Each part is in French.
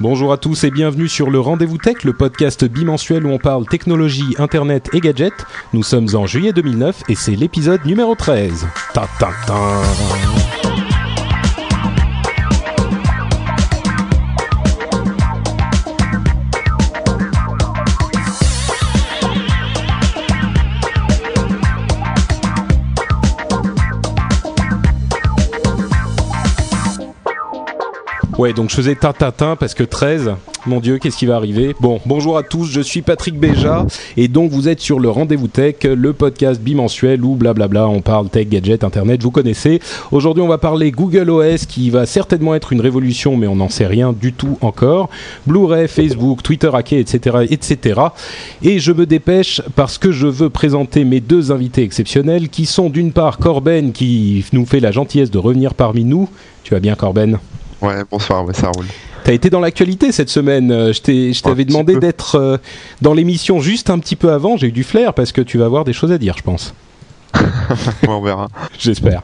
Bonjour à tous et bienvenue sur le Rendez-vous Tech, le podcast bimensuel où on parle technologie, internet et gadgets. Nous sommes en juillet 2009 et c'est l'épisode numéro 13. Ta ta ta. Ouais, donc je faisais tintatin parce que 13, mon Dieu, qu'est-ce qui va arriver? Bon, bonjour à tous, je suis Patrick Béja et donc vous êtes sur le Rendez-vous Tech, le podcast bimensuel où blablabla, on parle tech, gadget, internet, vous connaissez. Aujourd'hui, on va parler Google OS qui va certainement être une révolution, mais on n'en sait rien du tout encore. Blu-ray, Facebook, Twitter hacké, etc., etc. Et je me dépêche parce que je veux présenter mes deux invités exceptionnels qui sont d'une part Corben qui nous fait la gentillesse de revenir parmi nous. Tu vas bien, Corben? Ouais, bonsoir, ouais, ça roule. T'as été dans l'actualité cette semaine. Euh, Je t'avais demandé d'être euh, dans l'émission juste un petit peu avant. J'ai eu du flair parce que tu vas avoir des choses à dire, je pense. Ouais, on verra. J'espère.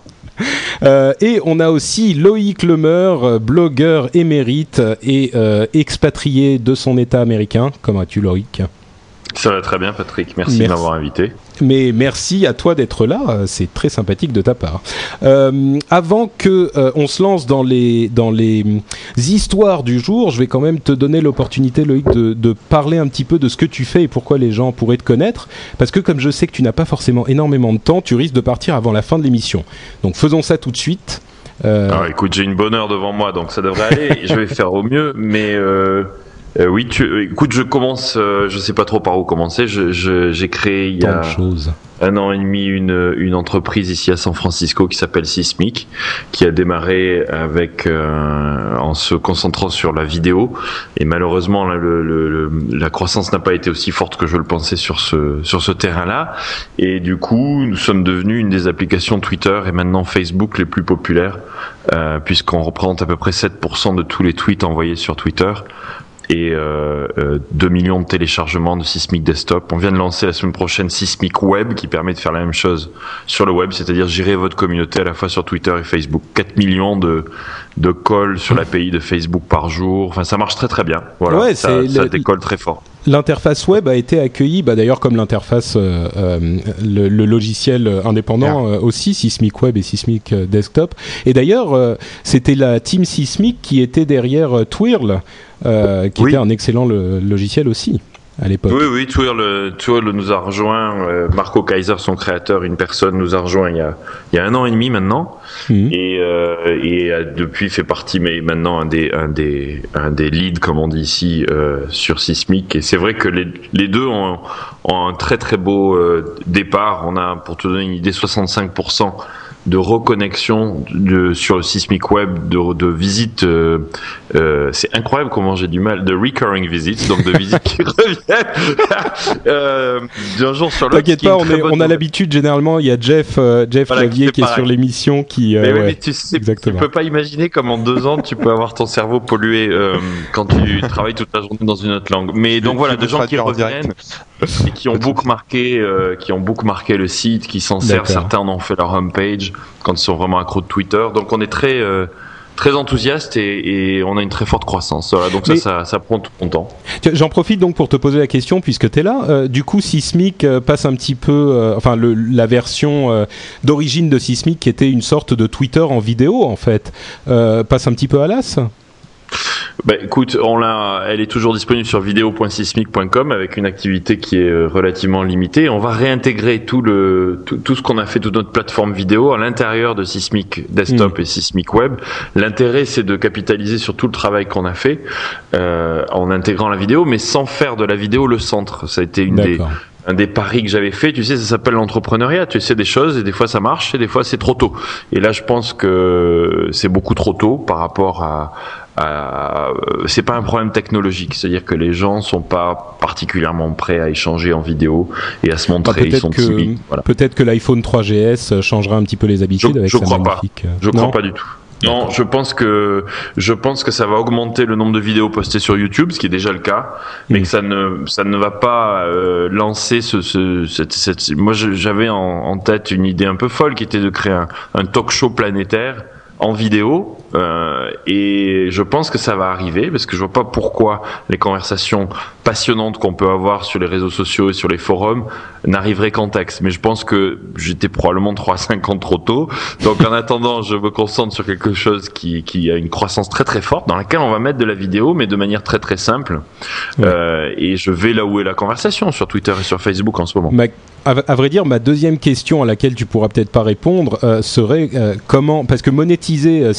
Euh, et on a aussi Loïc Lemeur, blogueur émérite et euh, expatrié de son État américain. Comment vas-tu, Loïc? Ça va très bien, Patrick. Merci, Merci. de m'avoir invité. Mais merci à toi d'être là, euh, c'est très sympathique de ta part. Euh, avant que euh, on se lance dans les dans les hum, histoires du jour, je vais quand même te donner l'opportunité, Loïc, de, de parler un petit peu de ce que tu fais et pourquoi les gens pourraient te connaître. Parce que comme je sais que tu n'as pas forcément énormément de temps, tu risques de partir avant la fin de l'émission. Donc faisons ça tout de suite. Euh, Alors, écoute, j'ai une bonne heure devant moi, donc ça devrait aller. je vais faire au mieux, mais euh, oui, tu, euh, écoute, je commence. euh, je sais pas trop par où commencer. Je, je- j'ai créé il y a un an et demi une, une entreprise ici à San Francisco qui s'appelle Sismic, qui a démarré avec euh, en se concentrant sur la vidéo et malheureusement là, le, le- le- la croissance n'a pas été aussi forte que je le pensais sur ce sur ce terrain-là et du coup nous sommes devenus une des applications Twitter et maintenant Facebook les plus populaires euh, puisqu'on représente à peu près 7% de tous les tweets envoyés sur Twitter et euh, euh, 2 millions de téléchargements de Sismic Desktop. On vient de lancer la semaine prochaine Sismic Web qui permet de faire la même chose sur le web, c'est-à-dire gérer votre communauté à la fois sur Twitter et Facebook. 4 millions de, de calls sur l'API de Facebook par jour. Enfin, ça marche très très bien. Voilà, Ouais, ça, c'est ça le- décolle très fort. L'interface web a été accueillie, bah, d'ailleurs comme l'interface, euh, euh, le, le logiciel indépendant euh, aussi, Sismic Web et Sismic Desktop. Et d'ailleurs, euh, c'était la team Sismic qui était derrière Twirl, euh, qui Oui. était un excellent le- logiciel aussi à l'époque. Oui, oui, Twirl, Twirl nous a rejoint, euh, Marco Kaiser, son créateur, une personne, nous a rejoint il y a, il y a un an et demi maintenant. Mhm. et, euh, et a depuis fait partie mais maintenant un des un des un des leads comme on dit ici euh, sur Sismic et c'est vrai que les, les deux ont, ont un très très beau euh, départ on a pour te donner une idée 65% de reconnexion de, sur le Sismic Web de, de visites euh, euh, c'est incroyable comment j'ai du mal de recurring visits donc de visites qui reviennent euh, d'un jour sur l'autre T'inquiète pas, on, est- on a l'habitude généralement. Il y a Jeff, euh, Jeff Voilà, qui Clavier fait qui est pareil. sur l'émission qui. euh, Mais ouais. mais tu sais, tu peux pas imaginer comme en deux ans tu peux avoir ton cerveau pollué euh, quand tu travailles toute la journée dans une autre langue. Mais donc voilà, des gens qui reviennent et qui ont beaucoup marqué, euh, qui ont beaucoup marqué le site, qui s'en servent. Certains en ont fait leur homepage quand ils sont vraiment accros de Twitter. Donc on est très euh, très enthousiaste et, et on a une très forte croissance. Voilà, donc ça, ça, ça prend tout mon temps. J'en profite donc pour te poser la question puisque tu es là. Euh, du coup, Sismic euh, passe un petit peu, euh, enfin le, la version euh, d'origine de Sismic qui était une sorte de Twitter en vidéo en fait, passe un petit peu à l'as. Bah, écoute, on l'a, elle est toujours disponible sur vidéo.sismic.com avec une activité qui est euh, relativement limitée. On va réintégrer tout le tout, tout ce qu'on a fait toute notre plateforme vidéo à l'intérieur de Sismic Desktop et Sismic Web. L'intérêt, c'est de capitaliser sur tout le travail qu'on a fait euh, en intégrant la vidéo, mais sans faire de la vidéo le centre. Ça a été une des un des paris que j'avais fait, tu sais, ça s'appelle l'entrepreneuriat. Tu sais des choses et des fois ça marche et des fois c'est trop tôt. Et là, je pense que c'est beaucoup trop tôt par rapport à, à c'est pas un problème technologique, c'est-à-dire que les gens sont pas particulièrement prêts à échanger en vidéo et à se montrer. Bah, ils sont que, timides. Voilà. Peut-être que l'iPhone 3GS changera un petit peu les habitudes Je- avec je sa crois pas. magnifique. Je Non crois pas du tout. Non, je pense que je pense que ça va augmenter le nombre de vidéos postées sur YouTube, ce qui est déjà le cas, mais Mm. que ça ne ça ne va pas euh, lancer ce, ce cette, cette- moi j'avais en, en tête une idée un peu folle qui était de créer un, un talk show planétaire en vidéo euh, et je pense que ça va arriver parce que je vois pas pourquoi les conversations passionnantes qu'on peut avoir sur les réseaux sociaux et sur les forums n'arriveraient qu'en texte. Mais je pense que j'étais probablement 3-5 ans trop tôt. Donc en attendant, je me concentre sur quelque chose qui, qui, a une croissance très très forte dans laquelle on va mettre de la vidéo mais de manière très très simple. Euh, et je vais là où est la conversation sur Twitter et sur Facebook en ce moment. À vrai dire, ma deuxième question à laquelle tu pourras peut-être pas répondre euh, serait euh, comment, parce que monétiser euh,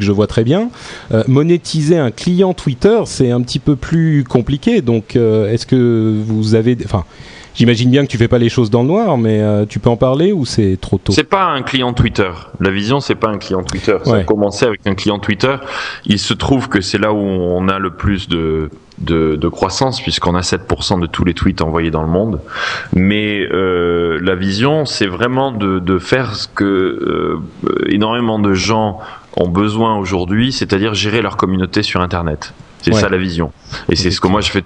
que je vois très bien. Euh, monétiser un client Twitter, c'est un petit peu plus compliqué. Donc, euh, est-ce que vous avez, enfin. J'imagine bien que tu ne fais pas les choses dans le noir, mais euh, tu peux en parler ou c'est trop tôt? C'est pas un client Twitter. La vision, c'est pas un client Twitter. Ça a commencé avec un client Twitter. Il se trouve que c'est là où on a le plus de de, croissance puisqu'on a 7% de tous les tweets envoyés dans le monde. Mais la vision, c'est vraiment de, faire ce que énormément de gens ont besoin aujourd'hui, c'est-à-dire gérer leur communauté sur Internet. C'est Ouais. ça la vision. Et c'est ce que moi je fais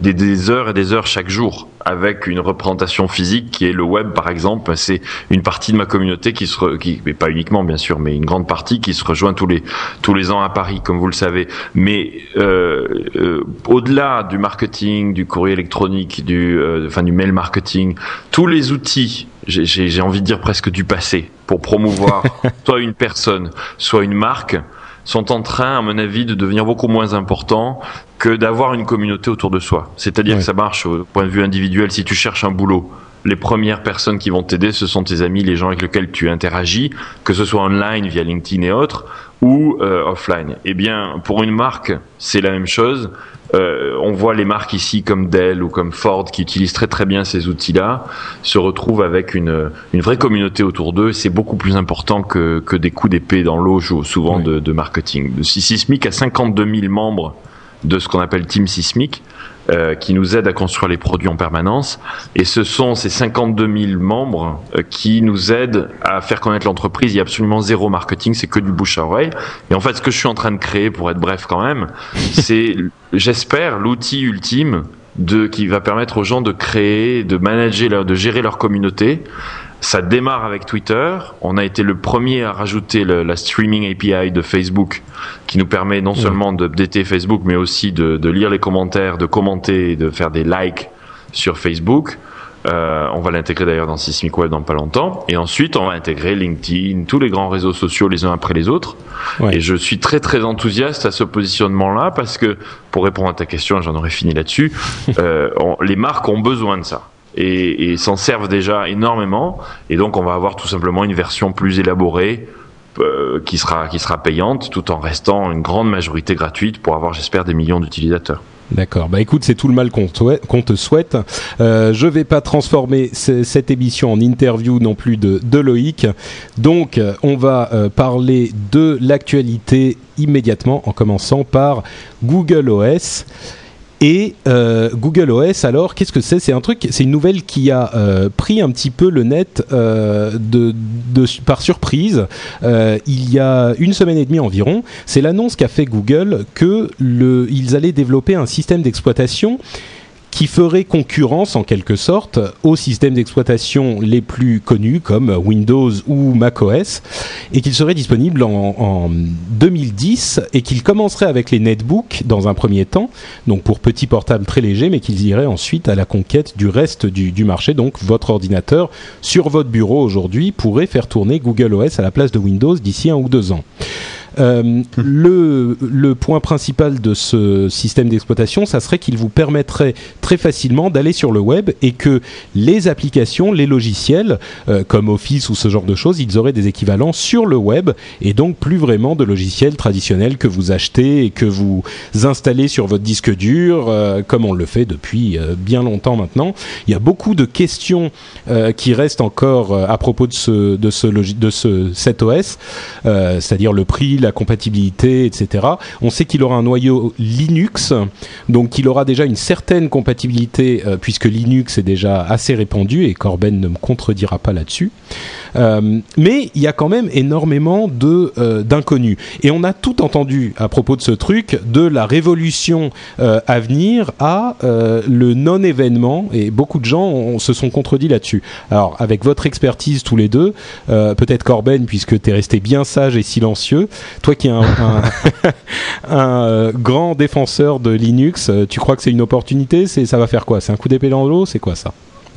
des, des heures et des heures chaque jour avec une représentation physique qui est le web par exemple. C'est une partie de ma communauté qui se, re- qui, mais pas uniquement bien sûr, mais une grande partie qui se rejoint tous les tous les ans à Paris, comme vous le savez. Mais euh, euh, au-delà du marketing, du courrier électronique, du euh, enfin du mail marketing, tous les outils, j'ai envie de dire presque du passé, pour promouvoir soit une personne, soit une marque sont en train, à mon avis, de devenir beaucoup moins importants que d'avoir une communauté autour de soi. C'est-à-dire que ça marche au point de vue individuel. Si tu cherches un boulot, les premières personnes qui vont t'aider, ce sont tes amis, les gens avec lesquels tu interagis, que ce soit online via LinkedIn et autres, ou euh, offline. Eh bien, pour une marque, c'est la même chose. Euh, on voit les marques ici comme Dell ou comme Ford qui utilisent très très bien ces outils-là, se retrouvent avec une, une vraie communauté autour d'eux. C'est beaucoup plus important que, que des coups d'épée dans l'eau, souvent de, de marketing. Si Sismic a 52 000 membres de ce qu'on appelle Team Sismic, euh, qui nous aide à construire les produits en permanence. Et ce sont ces 52 000 membres euh, qui nous aident à faire connaître l'entreprise. Il y a absolument zéro marketing, c'est que du bouche à oreille. Et en fait, ce que je suis en train de créer, pour être bref quand même, c'est, j'espère, l'outil ultime de, qui va permettre aux gens de créer, de manager, de gérer leur communauté. Ça démarre avec Twitter. On a été le premier à rajouter le- la streaming API de Facebook, qui nous permet non seulement de d'updater Facebook, mais aussi de, de lire les commentaires, de commenter, de faire des likes sur Facebook. Euh, on va l'intégrer d'ailleurs dans Sismic Web dans pas longtemps. Et ensuite, on va intégrer LinkedIn, tous les grands réseaux sociaux les uns après les autres. Ouais. Et je suis très très enthousiaste à ce positionnement-là parce que, pour répondre à ta question, j'en aurais fini là-dessus, euh, les marques ont besoin de ça. Et, s'en servent déjà énormément. Et donc, on va avoir tout simplement une version plus élaborée euh, qui sera qui sera payante, tout en restant une grande majorité gratuite pour avoir, j'espère, des millions d'utilisateurs. D'accord. Bah écoute, c'est tout le mal qu'on te, souhaite. Euh, je vais pas transformer ce- cette émission en interview non plus de, de Loïc. Donc, euh, on va euh, parler de l'actualité immédiatement, en commençant par Google OS. Et euh, Google OS, alors, qu'est-ce que c'est? C'est un truc, c'est une nouvelle qui a euh, pris un petit peu le net euh, par surprise. Il y a une semaine et demie environ, c'est l'annonce qu'a fait Google que ils allaient développer un système d'exploitation qui ferait concurrence en quelque sorte aux systèmes d'exploitation les plus connus comme Windows ou macOS et qu'il serait disponible en, en 2010 et qu'il commencerait avec les netbooks dans un premier temps, donc pour petits portables très légers, mais qu'ils iraient ensuite à la conquête du reste du marché. Donc votre ordinateur sur votre bureau aujourd'hui pourrait faire tourner Google OS à la place de Windows d'ici un ou deux ans. Euh, le, point principal de ce système d'exploitation, ça serait qu'il vous permettrait très facilement d'aller sur le web et que les applications, les logiciels, euh, comme Office ou ce genre de choses, ils auraient des équivalents sur le web et donc plus vraiment de logiciels traditionnels que vous achetez et que vous installez sur votre disque dur, euh, comme on le fait depuis bien longtemps maintenant. Il y a beaucoup de questions qui restent encore à propos de de ce de ce cet OS, c'est-à-dire le prix, la compatibilité, etc. On sait qu'il aura un noyau Linux, donc il aura déjà une certaine compatibilité euh, puisque Linux est déjà assez répandu et Corben ne me contredira pas là-dessus. Euh, mais il y a quand même énormément de euh, d'inconnus. Et on a tout entendu à propos de ce truc de la révolution euh, à venir à le non-événement. Et beaucoup de gens se sont contredits là-dessus. Alors avec votre expertise tous les deux, peut-être Corben puisque tu es resté bien sage et silencieux, toi qui es un, grand défenseur de Linux, tu crois que c'est une opportunité? C'est ça va faire quoi? C'est un coup d'épée dans l'eau? C'est quoi ça?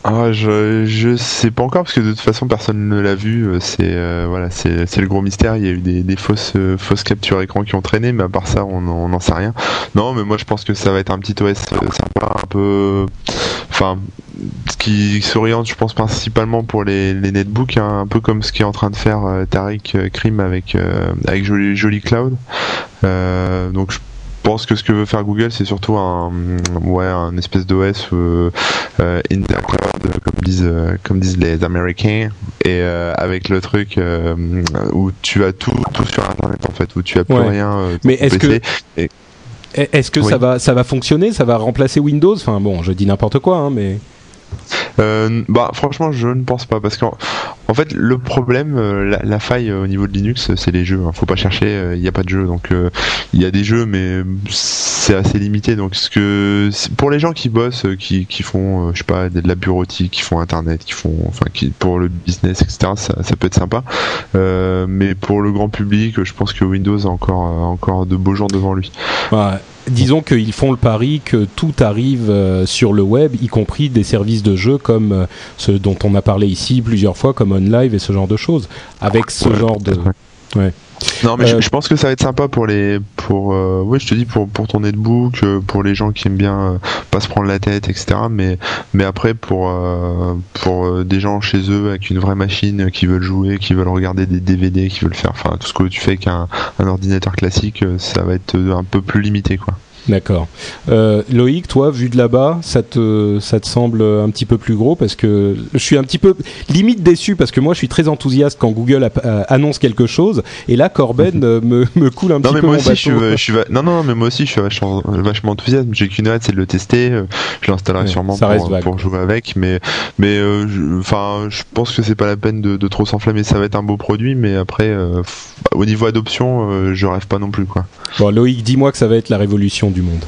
Ah, je, je sais pas encore parce que de toute façon personne ne l'a vu. euh, C'est euh, voilà, c'est le gros mystère. Il y a eu des, des fausses euh, fausses captures écran qui ont traîné, mais à part ça, on n'en sait rien. Non, mais moi je pense que ça va être un petit OS euh, sympa, un peu, enfin, qui s'oriente, je pense principalement pour les, les netbooks, hein, un peu comme ce qu'est en train de faire euh, Tariq Krim avec avec Jolly, Jolly Cloud. Donc pense que ce que veut faire Google, c'est surtout un ouais un espèce d'OS euh, euh, in the cloud, comme disent euh, comme disent les Américains, et euh, avec le truc où tu as tout tout sur Internet en fait, où tu as plus Ouais. rien. Mais est-ce que- Est-ce que Oui. ça va ça va fonctionner Ça va remplacer Windows? Enfin bon, je dis n'importe quoi, hein, mais Euh, bah franchement je ne pense pas parce qu'en en fait le problème euh, la, faille euh, au niveau de Linux c'est les jeux hein. faut pas chercher il n'y a pas de jeux donc il y a des jeux mais c'est assez limité donc ce que pour les gens qui bossent qui, qui font je sais pas de la bureautique qui font internet qui font enfin qui pour le business etc ça, peut être sympa. Mais pour le grand public je pense que Windows a encore encore de beaux jours devant lui disons qu'ils font le pari que tout arrive euh, sur le web, y compris des services de jeux comme euh, ceux dont on a parlé ici plusieurs fois, comme OnLive et ce genre de choses. Avec ce genre de ouais. Non mais je- Euh, je, pense que ça va être sympa pour les pour euh, ouais je te dis pour pour ton netbook euh, pour les gens qui aiment bien euh, pas se prendre la tête etc mais mais après pour pour des gens chez eux avec une vraie machine qui veulent jouer qui veulent regarder des DVD qui veulent faire enfin tout ce que tu fais avec un, ordinateur classique ça va être un peu plus limité quoi D'accord. Euh, Loïc, toi, vu de là-bas, ça te, ça te semble un petit peu plus gros parce que je suis un petit peu limite déçu parce que moi je suis très enthousiaste quand Google annonce quelque chose et là Corben euh, me, me coule un non petit mais peu moi mon aussi je suis, bateau. je suis va- non non mais moi aussi je suis vachement, vachement enthousiaste. J'ai qu'une hâte c'est de le tester. Euh, je l'installerai Ouais, sûrement pour, pour jouer avec. Mais mais euh, je- enfin je pense que c'est pas la peine de, de trop s'enflammer. Ça va être un beau produit mais après euh, au niveau adoption je rêve pas non plus quoi. Bon, Loïc, dis-moi que ça va être la révolution monde.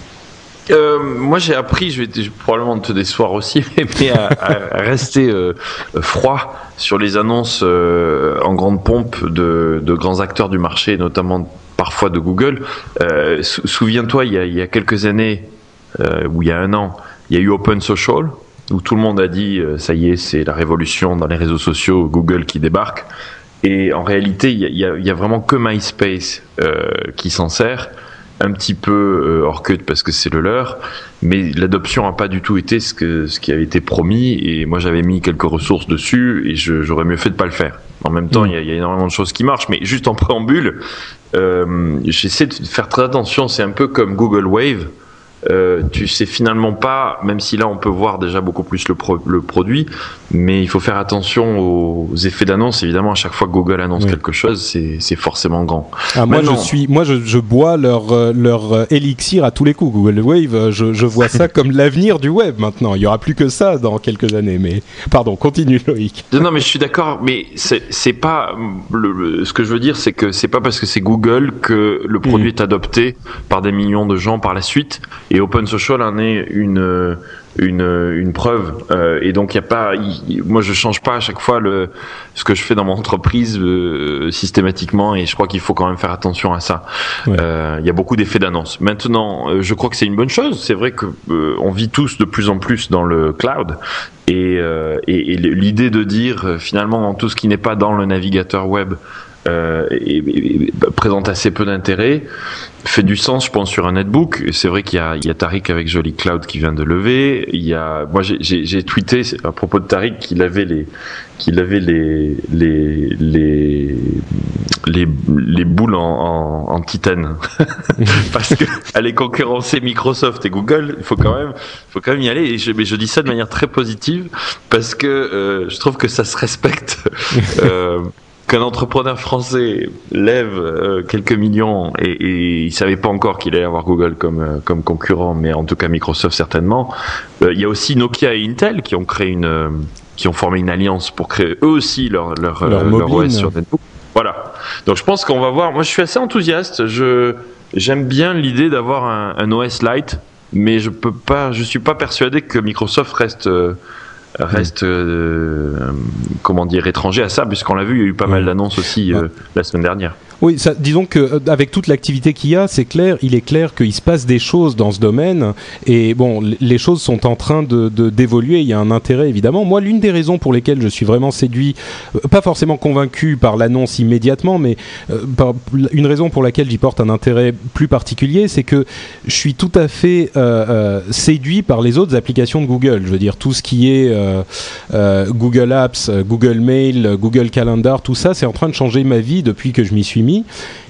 Euh, moi, j'ai appris, je vais, probablement te décevoir aussi, mais, à, à rester euh, froid sur les annonces euh, en grande pompe de, grands acteurs du marché, notamment parfois de Google. Sou- Souviens-toi, il, y a- quelques années, ou il y a un an, il y a eu Open Social, où tout le monde a dit, ça y est, c'est la révolution dans les réseaux sociaux, Google qui débarque. Et en réalité, il y a, il a- vraiment que MySpace qui s'en sert un petit peu euh, Orkut parce que c'est le leur, mais l'adoption n'a pas du tout été ce, que, ce qui avait été promis et moi j'avais mis quelques ressources dessus et j'aurais mieux fait de pas le faire. En même temps, Mm. il y, a- y a énormément de choses qui marchent, mais juste en préambule, euh, j'essaie de faire très attention, c'est un peu comme Google Wave. Euh, tu sais finalement pas, même si là on peut voir déjà beaucoup plus le, pro- le produit, mais il faut faire attention aux effets d'annonce. Évidemment, à chaque fois que Google annonce Oui. quelque chose, c'est c'est forcément grand. Ah, moi, je suis, moi, je, je bois leur, euh, leur euh, élixir à tous les coups. Google Wave, euh, je, je vois ça comme l'avenir du web maintenant. Il y aura plus que ça dans quelques années. Mais pardon, continue Loïc. Non, mais je suis d'accord, mais c'est c'est pas le, le- ce que je veux dire, c'est que c'est pas parce que c'est Google que le produit est adopté par des millions de gens par la suite. Et Open Social en est une une, une preuve. Euh, et donc il y a pas, moi je change pas à chaque fois le ce que je fais dans mon entreprise euh, systématiquement. Et je crois qu'il faut quand même faire attention à ça. Ouais. Euh, Il y a beaucoup d'effets d'annonce. Maintenant, euh, je crois que c'est une bonne chose. C'est vrai que euh, on vit tous de plus en plus dans le cloud. Et, euh, et, et l'idée de dire finalement dans tout ce qui n'est pas dans le navigateur web, euh, et, présente assez peu d'intérêt, fait du sens, je pense, sur un netbook. C'est vrai qu'il y a, il y a Tariq avec Jolly Cloud qui vient de lever. Il y a, moi, j'ai tweeté à propos de Tariq qu'il avait les, qu'il avait les, les, les, les, les boules en, en, titane. Parce que aller concurrencer Microsoft et Google, il faut quand même, faut quand même y aller. Et je, mais je dis ça de manière très positive parce que euh, je trouve que ça se respecte. Euh, qu'un entrepreneur français lève euh, quelques millions et, et il savait pas encore qu'il allait avoir Google comme euh, comme concurrent, mais en tout cas Microsoft certainement. Euh, il y a aussi Nokia et Intel qui ont créé une qui ont formé une alliance pour créer eux aussi leur leur, leur, OS sur netbook. Voilà. Donc je pense qu'on va voir. Moi, je suis assez enthousiaste. Je j'aime bien l'idée d'avoir un, un, OS Lite, mais je peux pas. Je suis pas persuadé que Microsoft reste reste euh, comment dire étranger à ça puisqu'on l'a vu il y a eu pas mal d'annonces aussi euh, la semaine dernière oui, disons que euh, avec toute l'activité qu'il y a, c'est clair, il est clair qu'il se passe des choses dans ce domaine et bon, les choses sont en train de d'évoluer. Il y a un intérêt évidemment. Moi, l'une des raisons pour lesquelles je suis vraiment séduit, euh, pas forcément convaincu par l'annonce immédiatement, mais euh, une raison pour laquelle j'y porte un intérêt plus particulier, c'est que je suis tout à fait séduit par les autres applications de Google. Je veux dire tout ce qui est Google Apps, Google Mail, Google Calendar, tout ça, c'est en train de changer ma vie depuis que je m'y suis mis.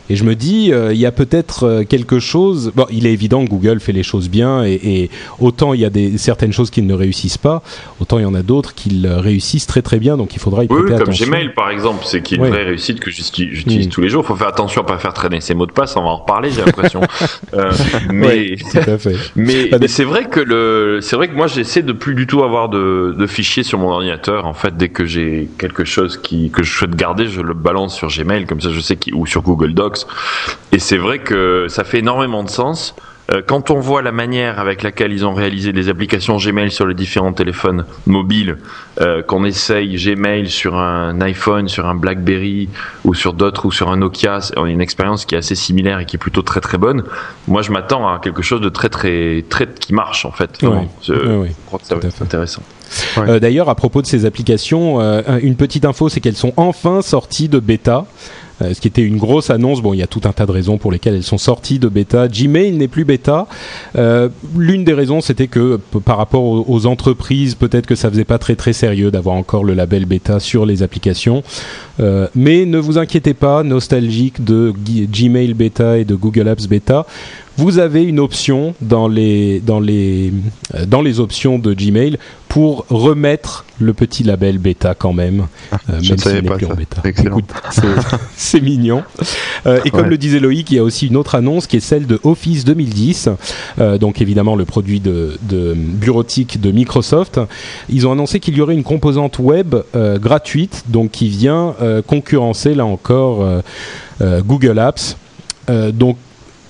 Et je me dis, euh, il y a peut-être euh, quelque chose. Bon, il est évident que Google fait les choses bien, et, autant il y a des, certaines choses qui ne réussissent pas, autant il y en a d'autres qui réussissent très très bien. Donc il faudra y prêter oui, comme Gmail par exemple, c'est qui est une vraie réussite que j'utilise tous les jours. Il faut faire attention à pas faire traîner ses mots de passe. On va en reparler, j'ai l'impression. euh, mais mais, mais c'est vrai que le, c'est vrai que moi j'essaie de plus du tout avoir de, de fichiers sur mon ordinateur. En fait, dès que j'ai quelque chose qui que je souhaite garder, je le balance sur Gmail, comme ça je sais qui ou sur Google Docs et c'est vrai que ça fait énormément de sens. Euh, quand on voit la manière avec laquelle ils ont réalisé les applications Gmail sur les différents téléphones mobiles, euh, qu'on essaye Gmail sur un iPhone, sur un BlackBerry ou sur d'autres ou sur un Nokia, on a une expérience qui est assez similaire et qui est plutôt très très bonne. Moi, je m'attends à quelque chose de très très très qui marche en fait. je, crois que ça va être intéressant. Euh, d'ailleurs, à propos de ces applications, une petite info, c'est qu'elles sont enfin sorties de bêta. Euh, ce qui était une grosse annonce. Bon, il y a tout un tas de raisons pour lesquelles elles sont sorties de bêta. Gmail n'est plus bêta. Euh, l'une des raisons, c'était que par rapport aux, entreprises, peut-être que ça faisait pas très très sérieux d'avoir encore le label bêta sur les applications. Euh, mais ne vous inquiétez pas, nostalgique de Gmail bêta et de Google Apps bêta vous avez une option dans les, dans les, euh, dans les options de Gmail pour remettre le petit label bêta quand même, ah, euh, même s'il n'est plus en bêta. c'est mignon. Euh, et comme le disait Loïc, il y a aussi une autre annonce qui est celle de Office 2010, donc évidemment le produit de, de, bureautique de Microsoft. Ils ont annoncé qu'il y aurait une composante web gratuite, donc qui vient concurrencer là encore Google Apps. donc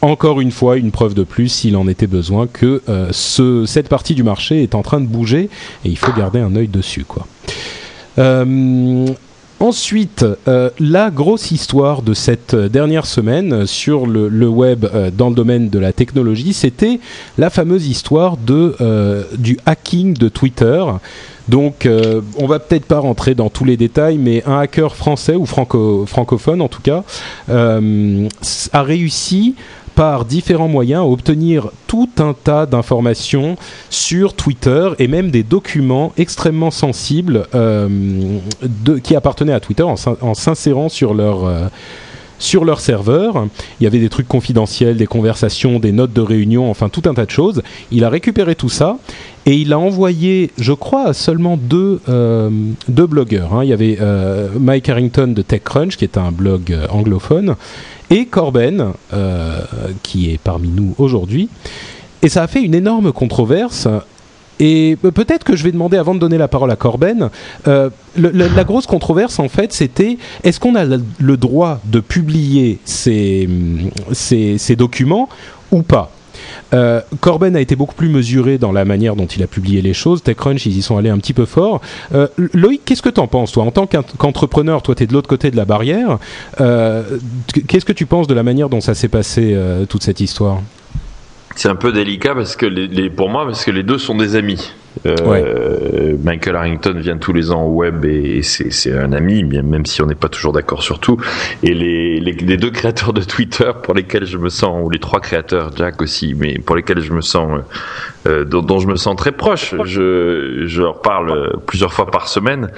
encore une fois une preuve de plus, s'il en était besoin, que euh, ce, cette partie du marché est en train de bouger et il faut garder un œil dessus. Euh, ensuite, euh, la grosse histoire de cette dernière semaine sur le, web dans le domaine de la technologie, c'était la fameuse histoire du hacking de Twitter. Donc, on va peut-être pas rentrer dans tous les détails, mais un hacker français ou franco francophone en tout cas a réussi par différents moyens à obtenir tout un tas d'informations sur Twitter et même des documents extrêmement sensibles euh, qui appartenaient à Twitter en s'insérant sur leur... Euh, sur leur serveur. Il y avait des trucs confidentiels, des conversations, des notes de réunion, enfin tout un tas de choses. Il a récupéré tout ça et il a envoyé, je crois, seulement deux, euh, deux blogueurs. Hein. Il y avait Mike Harrington de TechCrunch, qui est un blog anglophone, et Corben, euh, qui est parmi nous aujourd'hui. Et ça a fait une énorme controverse. Et peut-être que je vais demander, avant de donner la parole à Corben, euh, la, grosse controverse, en fait, c'était est-ce qu'on a le droit de publier ces, ces documents ou pas? Euh, Corben a été beaucoup plus mesuré dans la manière dont il a publié les choses. TechCrunch, ils y sont allés un petit peu fort. Euh, Loïc, qu'est-ce que tu en penses, toi? En tant qu'entrepreneur, toi, tu es de l'autre côté de la barrière. Euh, qu'est-ce que tu penses de la manière dont ça s'est passé, toute cette histoire? C'est un peu délicat parce que pour moi, parce que les deux sont des amis. Michael Harrington vient tous les ans au web et, c'est un ami, même si on n'est pas toujours d'accord sur tout. Et les, les, deux créateurs de Twitter pour lesquels je me sens, ou les trois créateurs, Jack aussi, mais pour lesquels je me sens, dont, je me sens très proche, je, je leur parle plusieurs fois par semaine.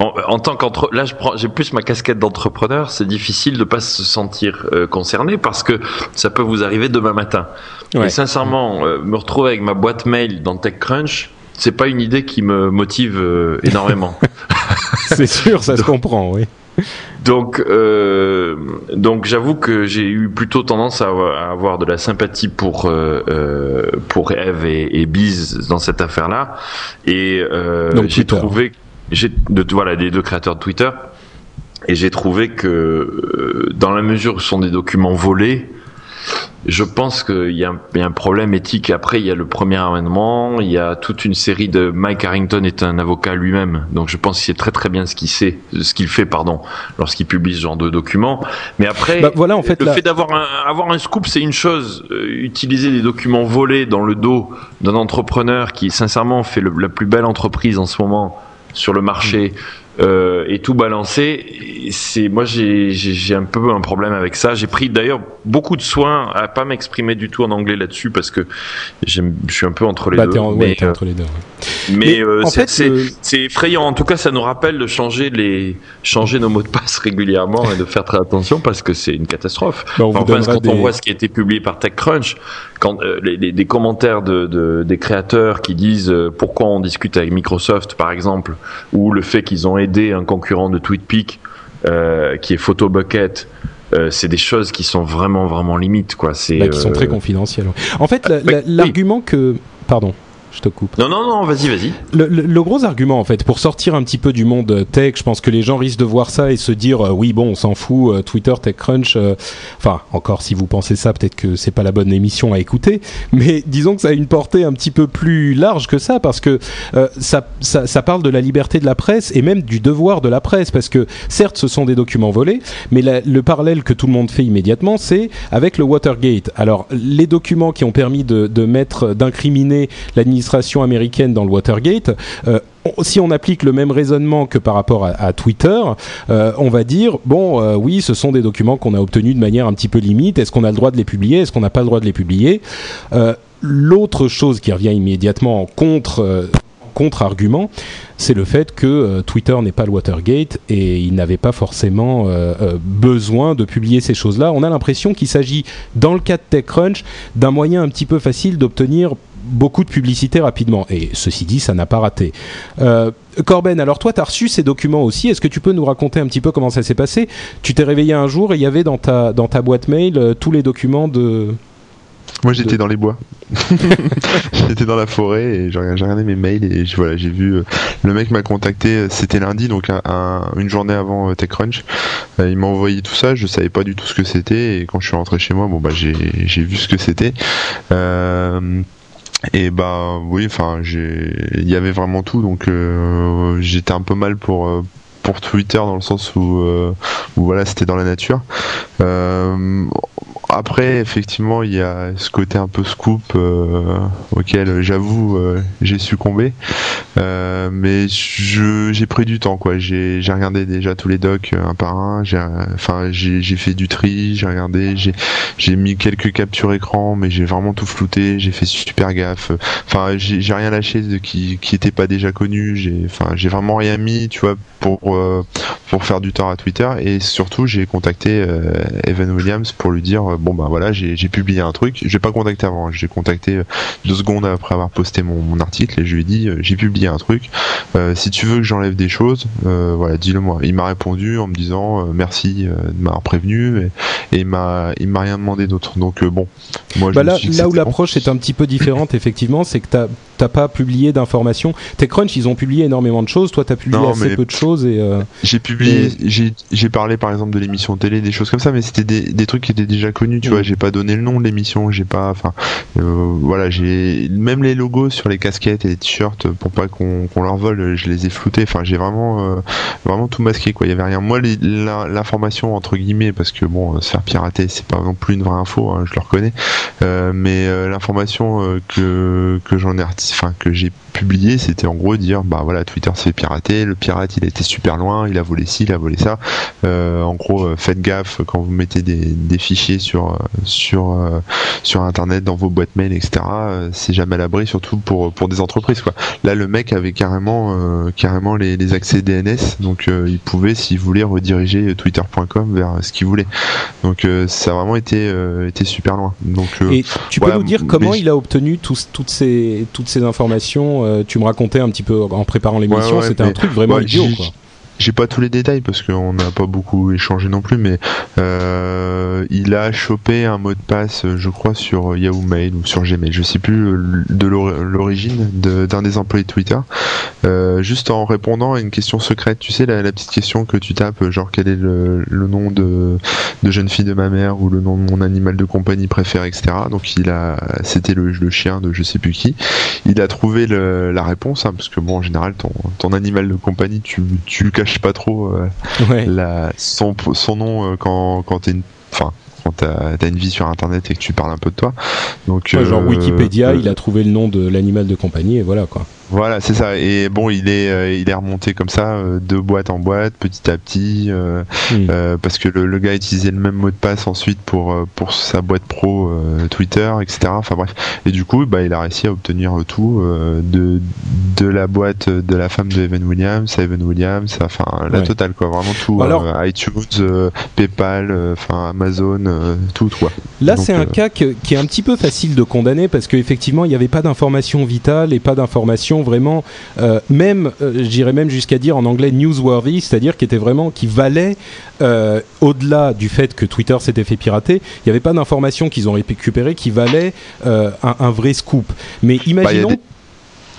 En, tant qu'entre, là, j'ai plus ma casquette d'entrepreneur. C'est difficile de pas se sentir concerné parce que ça peut vous arriver demain matin. Et sincèrement, euh, me retrouver avec ma boîte mail dans TechCrunch, c'est pas une idée qui me motive euh, énormément. c'est sûr, ça se comprend, oui. Donc, euh, donc j'avoue que j'ai eu plutôt tendance à, avoir de la sympathie pour euh, pour Eve et, et Biz dans cette affaire-là, et j'ai trouvé, j'ai de, voilà, les deux créateurs de Twitter, et j'ai trouvé que dans la mesure où ce sont des documents volés, je pense qu'il y, a un problème éthique. Après, il y a le premier amendement, il y a toute une série de. Mike Harrington est un avocat lui-même, donc je pense qu'il sait très très bien ce qu'il sait, ce qu'il fait, pardon, lorsqu'il publie ce genre de documents. Mais après, bah, voilà, en fait, le fait d'avoir un, avoir un scoop, c'est une chose. Euh, utiliser des documents volés dans le dos d'un entrepreneur qui, sincèrement, fait la plus belle entreprise en ce moment sur le marché. Euh, et tout balancer. C'est moi j'ai un peu un problème avec ça. J'ai pris d'ailleurs beaucoup de soin à pas m'exprimer du tout en anglais là-dessus parce que je suis un peu entre les bah, deux. mais, entre les deux. Mais, euh, c'est effrayant. En tout cas, ça nous rappelle de changer les changer nos mots de passe régulièrement et de faire très attention parce que c'est une catastrophe. Bah, on enfin, quand on voit ce qui a été publié par TechCrunch, quand euh, les, les, des commentaires de, de, des créateurs qui disent pourquoi on discute avec Microsoft par exemple ou le fait qu'ils ont aider un concurrent de TweetPic euh, qui est PhotoBucket. Euh, c'est des choses qui sont vraiment vraiment limites quoi. C'est bah, qui sont très euh, confidentielles. En fait, bah, l'argument que pardon je te coupe. Non, non, non, vas-y, vas-y. Le, gros argument, en fait, pour sortir un petit peu du monde tech, je pense que les gens risquent de voir ça et se dire, euh, oui, bon, on s'en fout, euh, Twitter, TechCrunch, euh, enfin, encore si vous pensez ça, peut-être que c'est pas la bonne émission à écouter, mais disons que ça a une portée un petit peu plus large que ça, parce que ça, ça, ça, parle de la liberté de la presse et même du devoir de la presse, parce que certes, ce sont des documents volés, mais le parallèle que tout le monde fait immédiatement, c'est avec le Watergate. Alors, les documents qui ont permis de, de mettre, d'incriminer l'administration américaine dans le Watergate, euh, si on applique le même raisonnement que par rapport à, Twitter, euh, on va dire bon, euh, oui, ce sont des documents qu'on a obtenus de manière un petit peu limite. Est-ce qu'on a le droit de les publier? Est-ce qu'on n'a pas le droit de les publier? L'autre chose qui revient immédiatement en contre contre-argument, c'est le fait que Twitter n'est pas le Watergate et il n'avait pas forcément besoin de publier ces choses-là. On a l'impression qu'il s'agit, dans le cas de TechCrunch, d'un moyen un petit peu facile d'obtenir beaucoup de publicité rapidement. Et ceci dit, ça n'a pas raté. Euh, Corben, alors toi, tu as reçu ces documents aussi. Est-ce que tu peux nous raconter un petit peu comment ça s'est passé? Tu t'es réveillé un jour et il y avait dans ta, dans ta boîte mail euh, tous les documents de... Moi j'étais dans les bois. j'étais dans la forêt et j'ai regardé mes mails et voilà, j'ai vu euh, le mec m'a contacté, c'était lundi donc une journée avant TechCrunch. il m'a envoyé tout ça, je savais pas du tout ce que c'était et quand je suis rentré chez moi, bon bah j'ai vu ce que c'était. Euh, et bah oui, enfin, il y avait vraiment tout, donc euh, j'étais un peu mal pour euh, pour Twitter dans le sens où, euh, où voilà, c'était dans la nature. Après, effectivement, il y a ce côté un peu scoop auquel j'avoue j'ai succombé. Euh, mais j'ai pris du temps quoi. J'ai regardé déjà tous les docs euh, un par un. J'ai enfin j'ai fait du tri, j'ai regardé, j'ai mis quelques captures écran, mais j'ai vraiment tout flouté. J'ai fait super gaffe. Enfin j'ai rien lâché de qui qui était pas déjà connu. J'ai enfin j'ai vraiment rien mis, tu vois, pour euh, pour faire du temps à Twitter. Et surtout j'ai contacté Evan Williams pour lui dire bon bah voilà j'ai publié un truc. J'ai pas contacté avant. J'ai contacté deux secondes après avoir posté mon, mon article et je lui ai dit j'ai publié un truc. Euh, si tu veux que j'enlève des choses, euh, voilà, dis-le moi. Il m'a répondu en me disant euh, merci de m'avoir prévenu et, il m'a il m'a rien demandé d'autre. Donc bon, moi bah là, là où l'approche est un petit peu différente effectivement, c'est que tu t'as pas publié d'informations. TechCrunch, ils ont publié énormément de choses. Toi, tu as publié assez peu de choses. et J'ai publié, j'ai parlé par exemple de l'émission télé, des choses comme ça, mais c'était des, des, trucs qui étaient déjà connus. Tu vois, j'ai pas donné le nom de l'émission, j'ai pas, enfin, voilà, j'ai même les logos sur les casquettes et les t-shirts pour pas qu'on leur vole, je les ai floutés. Enfin, j'ai vraiment, euh, vraiment tout masqué. Quoi, il y avait rien. Moi, l'information entre guillemets, parce que bon, se faire pirater, c'est pas non plus une vraie info, hein, je le reconnais. Euh, mais euh, l'information que que j'en ai, enfin que j'ai publié, c'était en gros dire bah voilà Twitter s'est piraté, le pirate il a été super loin, il a volé ci, il a volé ça. en gros, faites gaffe quand vous mettez des, des fichiers sur sur sur internet dans vos boîtes mail, etc. c'est jamais à l'abri, surtout pour pour des entreprises quoi. Là, le mec avait carrément carrément les, les accès DNS, donc il pouvait s'il voulait rediriger twitter.com vers ce qu'il voulait. Donc ça a vraiment été été super loin. Donc et tu peux nous dire comment il a obtenu toutes ces toutes ces informations euh, Tu me racontais un petit peu en préparant l'émission, c'était un truc vraiment idiot. Quoi. J'ai pas tous les détails parce qu'on n'a pas beaucoup échangé non plus, mais euh, il a chopé un mot de passe, je crois, sur Yahoo Mail ou sur Gmail, je sais plus de l'origine d'un des employés de Twitter, euh, juste en répondant à une question secrète. Tu sais, la, petite question que tu tapes, genre quel est le, nom de, de, jeune fille de ma mère ou le nom de mon animal de compagnie préféré, etc. Donc il a, c'était le, chien de je sais plus qui. Il a trouvé la réponse, hein, parce que bon, en général, ton, ton animal de compagnie, tu, tu le caches pas trop euh, la, son, son nom euh, quand, quand t'es une. Enfin, quand t'as as une vie sur internet et que tu parles un peu de toi. Donc, genre euh, Wikipédia, il a trouvé le nom de l'animal de compagnie et voilà quoi. Voilà, c'est ça. Et bon, il est, euh, il est remonté comme ça, euh, de boîte en boîte, petit à petit, euh, hmm. parce que le, gars utilisait le même mot de passe ensuite pour pour sa boîte pro Twitter, etc. Enfin bref. Et du coup, bah, il a réussi à obtenir tout de de la boîte de la femme de Evan Williams, Evan Williams, enfin la totale quoi, vraiment tout. Alors, iTunes, PayPal, enfin Amazon, tout quoi. Là, c'est un cas qui est un petit peu facile de condamner parce qu'effectivement, il n'y avait pas d'informations vitales et pas d'informations vraiment, euh, même, euh, j'irais même jusqu'à dire en anglais newsworthy, c'est-à-dire qui était vraiment, qui valait euh, au-delà du fait que Twitter s'était fait pirater, il n'y avait pas d'informations qu'ils ont récupérées qui valaient un, vrai scoop. Mais bah, imaginons.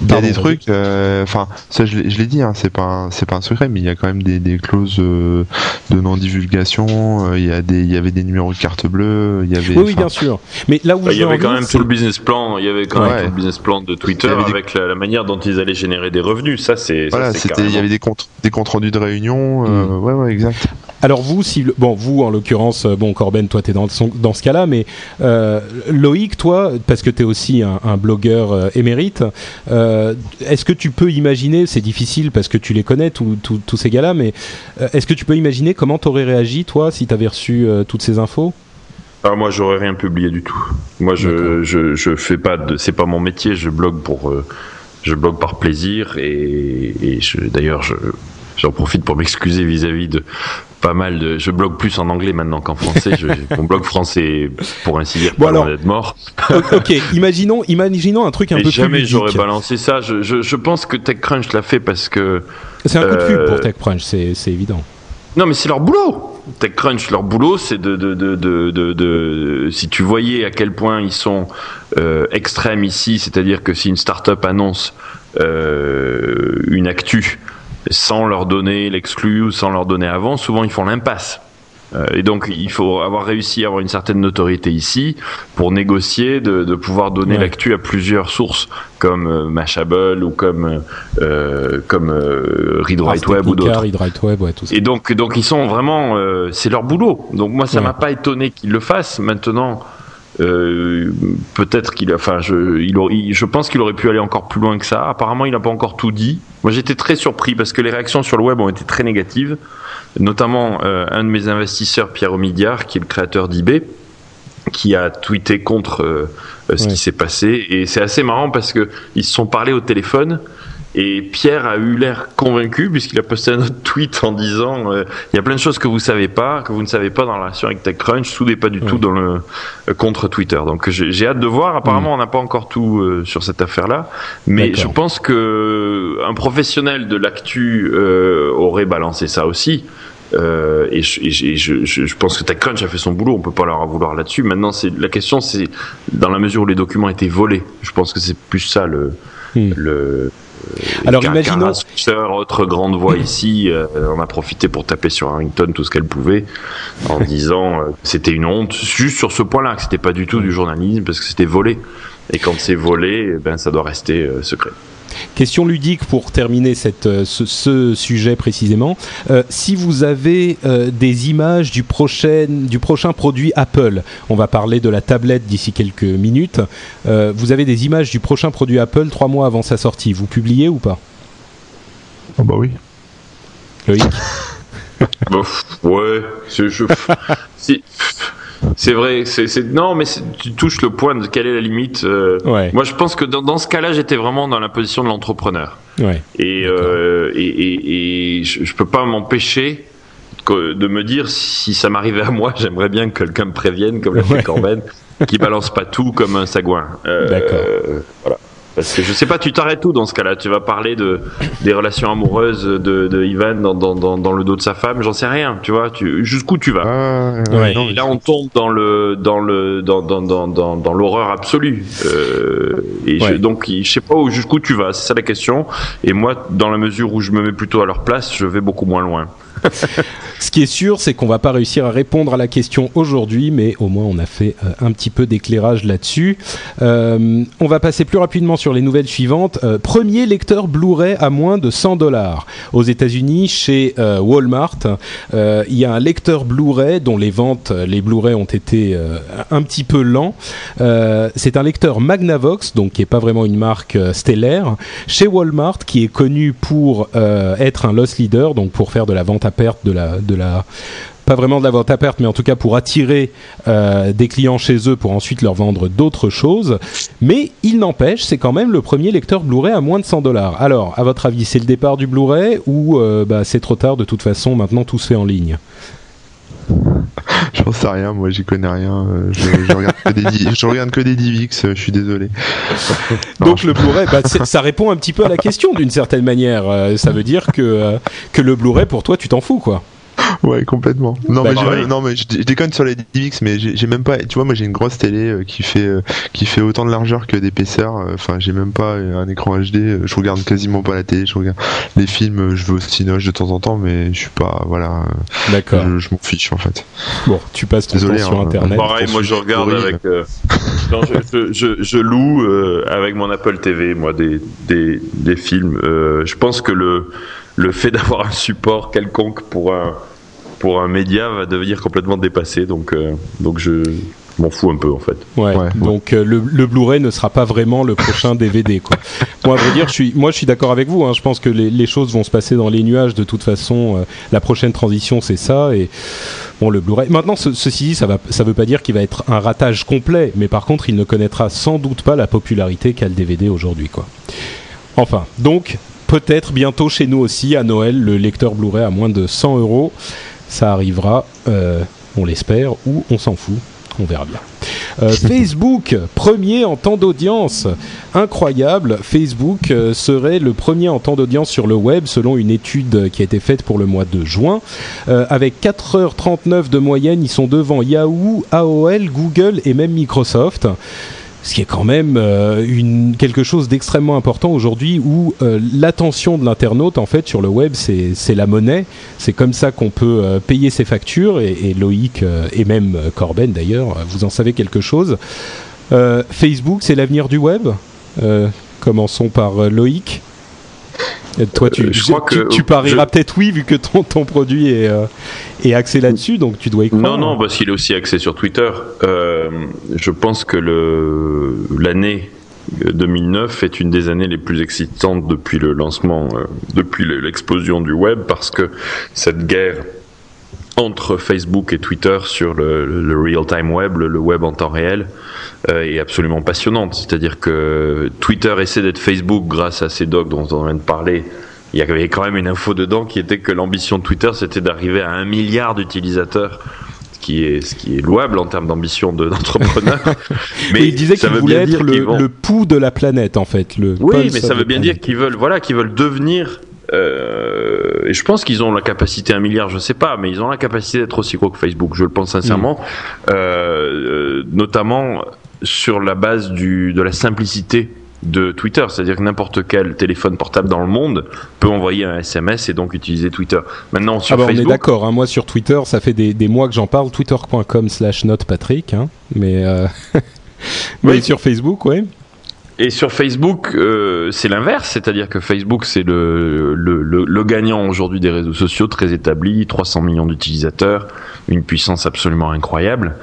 Il y a des trucs, euh, enfin, ça je l'ai dit, hein, c'est pas c'est pas un secret, mais il y a quand même des, des clauses euh, de non divulgation. Euh, il y a des il y avait des numéros de carte bleue. Il y avait. Oui, oui, bien sûr. Mais là où bah, il y avait quand même tout le business plan. Il y avait quand même tout le business plan de Twitter avec la, manière dont ils allaient générer des revenus. Ça c'est. Voilà, c'était il y avait des comptes des comptes rendus de réunion. Mm. Ouais, ouais, exact. Alors vous, si bon vous en l'occurrence, bon Corben, toi t'es dans, dans ce cas-là, mais Loïc, toi, parce que t'es aussi un, un blogueur émérite. Euh, est-ce que tu peux imaginer, c'est difficile parce que tu les connais, tous ces gars-là, mais euh, est-ce que tu peux imaginer comment t'aurais réagi, toi, si t'avais reçu euh, toutes ces infos? Ah, moi, j'aurais rien publié du tout. Moi, je, je, fais pas de, c'est pas mon métier. Je blogue pour, je blogue par plaisir et, et d'ailleurs, je, j'en profite pour m'excuser vis-à-vis de pas mal de. Je blogue plus en anglais maintenant qu'en français. je, mon blog français, pour ainsi dire, bon pas alors, d'être mort. ok, imaginons, imaginons un truc un peu plus jamais j'aurais balancé ça. Je, je, je, pense que TechCrunch l'a fait parce que. C'est un coup de pub pour euh, TechCrunch, c'est évident. Non, mais c'est leur boulot. TechCrunch, leur boulot, c'est de, de, de, de, de, Si tu voyais à quel point ils sont euh, extrêmes ici, c'est-à-dire que si une startup annonce euh, une actu sans leur donner l'exclu ou sans leur donner avant, souvent ils font l'impasse. Euh, et donc il faut avoir réussi à avoir une certaine notoriété ici pour négocier de, de pouvoir donner l'actu à plusieurs sources comme euh, Mashable ou comme euh, comme euh, Read Write Web ou d'autres. Ouais, et donc donc ils sont vraiment euh, c'est leur boulot. Donc moi ça m'a pas étonné qu'ils le fassent. Maintenant euh, peut-être qu'il, enfin, je, il, je pense qu'il aurait pu aller encore plus loin que ça. Apparemment, il n'a pas encore tout dit. Moi, j'étais très surpris parce que les réactions sur le web ont été très négatives, notamment euh, un de mes investisseurs, Pierre Omidyar, qui est le créateur d'eBay, qui a tweeté contre euh, ce qui s'est passé. Et c'est assez marrant parce que ils se sont parlé au téléphone. Et Pierre a eu l'air convaincu puisqu'il a posté un autre tweet en disant euh, il y a plein de choses que vous savez pas, que vous ne savez pas dans la relation avec TechCrunch, tout n'est pas du tout dans le euh, contre Twitter. Donc j'ai hâte de voir. Apparemment, mm. on n'a pas encore tout euh, sur cette affaire-là, mais je pense que un professionnel de l'actu aurait balancé ça aussi. et, je, je, je, pense que TechCrunch a fait son boulot, on peut pas leur en vouloir là-dessus. Maintenant, c'est la question, c'est dans la mesure où les documents étaient volés. Je pense que c'est plus ça le, mm. le alors imaginons. autre grande voix ici, euh, on a profité pour taper sur Harrington tout ce qu'elle pouvait, en disant euh, que c'était une honte, juste sur ce point-là, que c'était pas du tout du journalisme, parce que c'était volé. Et quand c'est volé, eh ben ça doit rester euh, secret. Question ludique pour terminer cette, euh, ce, ce sujet précisément. Euh, si vous avez euh, des images du prochain, du prochain produit Apple, on va parler de la tablette d'ici quelques minutes. Euh, vous avez des images du prochain produit Apple trois mois avant sa sortie. Vous publiez ou pas? Oh bah oui. Loïc? Ouais, c'est je- c'est- c'est vrai, c'est non, mais tu touches le point de quelle est la limite. euh, Ouais. Moi, je pense que dans, dans ce cas-là, j'étais vraiment dans la position de l'entrepreneur. Ouais. Et, euh, et, et, et je, je peux pas m'empêcher de me dire si ça m'arrivait à moi, j'aimerais bien que quelqu'un me prévienne, comme l'a fait Ouais. Corben, qui balance pas tout comme un sagouin. Euh, D'accord. voilà. Parce que je sais pas, tu t'arrêtes tout dans ce cas-là? Tu vas parler de des relations amoureuses de, de Ivan dans, dans, dans, dans le dos de sa femme? J'en sais rien. Tu vois, tu, jusqu'où tu vas? Ah, Ouais. non, là, on tombe dans le dans le dans dans dans dans, dans l'horreur absolue. Euh, et je- donc, je sais pas où jusqu'où tu vas. C'est ça la question. Et moi, dans la mesure où je me mets plutôt à leur place, je vais beaucoup moins loin. Ce qui est sûr, c'est qu'on va pas réussir à répondre à la question aujourd'hui, mais au moins on a fait euh, un petit peu d'éclairage là-dessus. Euh, on va passer plus rapidement sur les nouvelles suivantes. Euh, premier lecteur Blu-ray à moins de 100 dollars aux États-Unis chez Walmart. Il y a un lecteur Blu-ray dont les ventes, les Blu-ray ont été un petit peu lents. C'est un lecteur Magnavox, donc qui est pas vraiment une marque stellaire, chez Walmart, qui est connu pour être un loss leader, donc pour faire de la vente à perte, de la, de la pas vraiment de la vente à perte, mais en tout cas pour attirer euh, des clients chez eux pour ensuite leur vendre d'autres choses. Mais il n'empêche, c'est quand même le premier lecteur Blu-ray à moins de 100 dollars. Alors, à votre avis, c'est le départ du Blu-ray ou euh, bah, c'est trop tard de toute façon, maintenant tout se fait en ligne? J'en sais rien, moi j'y connais rien. euh, Je, regarde que des, je regarde que des euh, je suis désolé. Donc le Blu-ray, bah, ça répond un petit peu à la question d'une certaine manière. Euh, ça veut dire que, que le Blu-ray, pour toi, tu t'en fous, quoi. Ouais, complètement. Non, Bah, mais, pareil. non, mais je, je déconne sur les DivX, mais j'ai même pas. Tu vois, moi j'ai une grosse télé euh, qui fait euh, qui fait autant de largeur que d'épaisseur. euh, Enfin, j'ai même pas un écran HD. Je regarde quasiment pas la télé. Je regarde les films. Je vais au Cinoche de temps en temps, mais je suis pas. Voilà, euh, D'accord. je, je m'en fiche en fait. Bon, tu passes ton Désolé, temps sur hein, Internet. Pareil, moi je regarde horrible. avec. euh, non, je, je, je, je loue euh, avec mon Apple TV, moi, des, des, des films. Euh, je pense que le, le fait d'avoir un support quelconque pour un, pour un média va devenir complètement dépassé. Donc, euh, donc je m'en fous un peu en fait. Ouais. Ouais. Donc euh, le, le Blu-ray ne sera pas vraiment le prochain DVD, quoi. Moi, à vrai dire, je suis, moi, je suis d'accord avec vous. hein. Je pense que les, les choses vont se passer dans les nuages de toute façon. euh, la prochaine transition, c'est ça. Et bon, le Blu-ray. Maintenant, ce- ceci dit, ça va, ça veut pas dire qu'il va être un ratage complet, mais par contre, il ne connaîtra sans doute pas la popularité qu'a le DVD aujourd'hui, quoi. Enfin, donc peut-être bientôt chez nous aussi à Noël le lecteur Blu-ray à moins de 100 euros. Ça arrivera, euh, on l'espère, ou on s'en fout. On verra bien. Euh, Facebook, premier en temps d'audience. Incroyable. Facebook euh, serait le premier en temps d'audience sur le web selon une étude qui a été faite pour le mois de juin. Euh, avec 4h39 de moyenne, ils sont devant Yahoo, AOL, Google et même Microsoft. Ce qui est quand même euh, quelque chose d'extrêmement important aujourd'hui où euh, l'attention de l'internaute en fait sur le web c'est la monnaie, c'est comme ça qu'on peut euh, payer ses factures et, et Loïc et même Corben d'ailleurs, vous en savez quelque chose. Facebook c'est l'avenir du web. Commençons par Loïc. Et toi tu, Euh, je crois tu, que- tu parieras je- peut-être oui vu que ton, ton produit est, euh, est axé là-dessus donc tu dois y croire. Non, non, parce qu'il est aussi axé sur Twitter. Euh, je pense que l'année 2009 est une des années les plus excitantes depuis le lancement, euh, depuis le- l'explosion du web, parce que cette guerre entre Facebook et Twitter sur le, le real-time web, le, le web en temps réel, euh, est absolument passionnante. C'est-à-dire que Twitter essaie d'être Facebook grâce à ces docs dont on vient de parler. Il y avait quand même une info dedans qui était que l'ambition de Twitter, c'était d'arriver à un milliard d'utilisateurs. Ce qui est, ce qui est louable en termes d'ambition de- d'entrepreneur. Mais il disait qu'il voulait être le, vont- le pouls de la planète en fait. Le oui, mais ça veut bien dire qu'ils veulent, voilà, qu'ils veulent devenir. Euh, et je pense qu'ils ont la capacité un milliard, je sais pas, mais ils ont la capacité d'être aussi gros que Facebook. Je le pense sincèrement, Mm. euh, euh, notamment sur la base du de la simplicité de Twitter, c'est-à-dire que n'importe quel téléphone portable dans le monde peut envoyer un SMS et donc utiliser Twitter. Maintenant sur Ah bah, on est Facebook, d'accord, hein, moi sur Twitter, ça fait des, des mois que j'en parle, twitter.com slash notepatrick, hein, mais, euh, mais Oui. sur Facebook, ouais. Et sur Facebook, euh, c'est l'inverse, c'est-à-dire que Facebook, c'est le, le, le, le gagnant aujourd'hui des réseaux sociaux, très établi, 300 millions d'utilisateurs, une puissance absolument incroyable,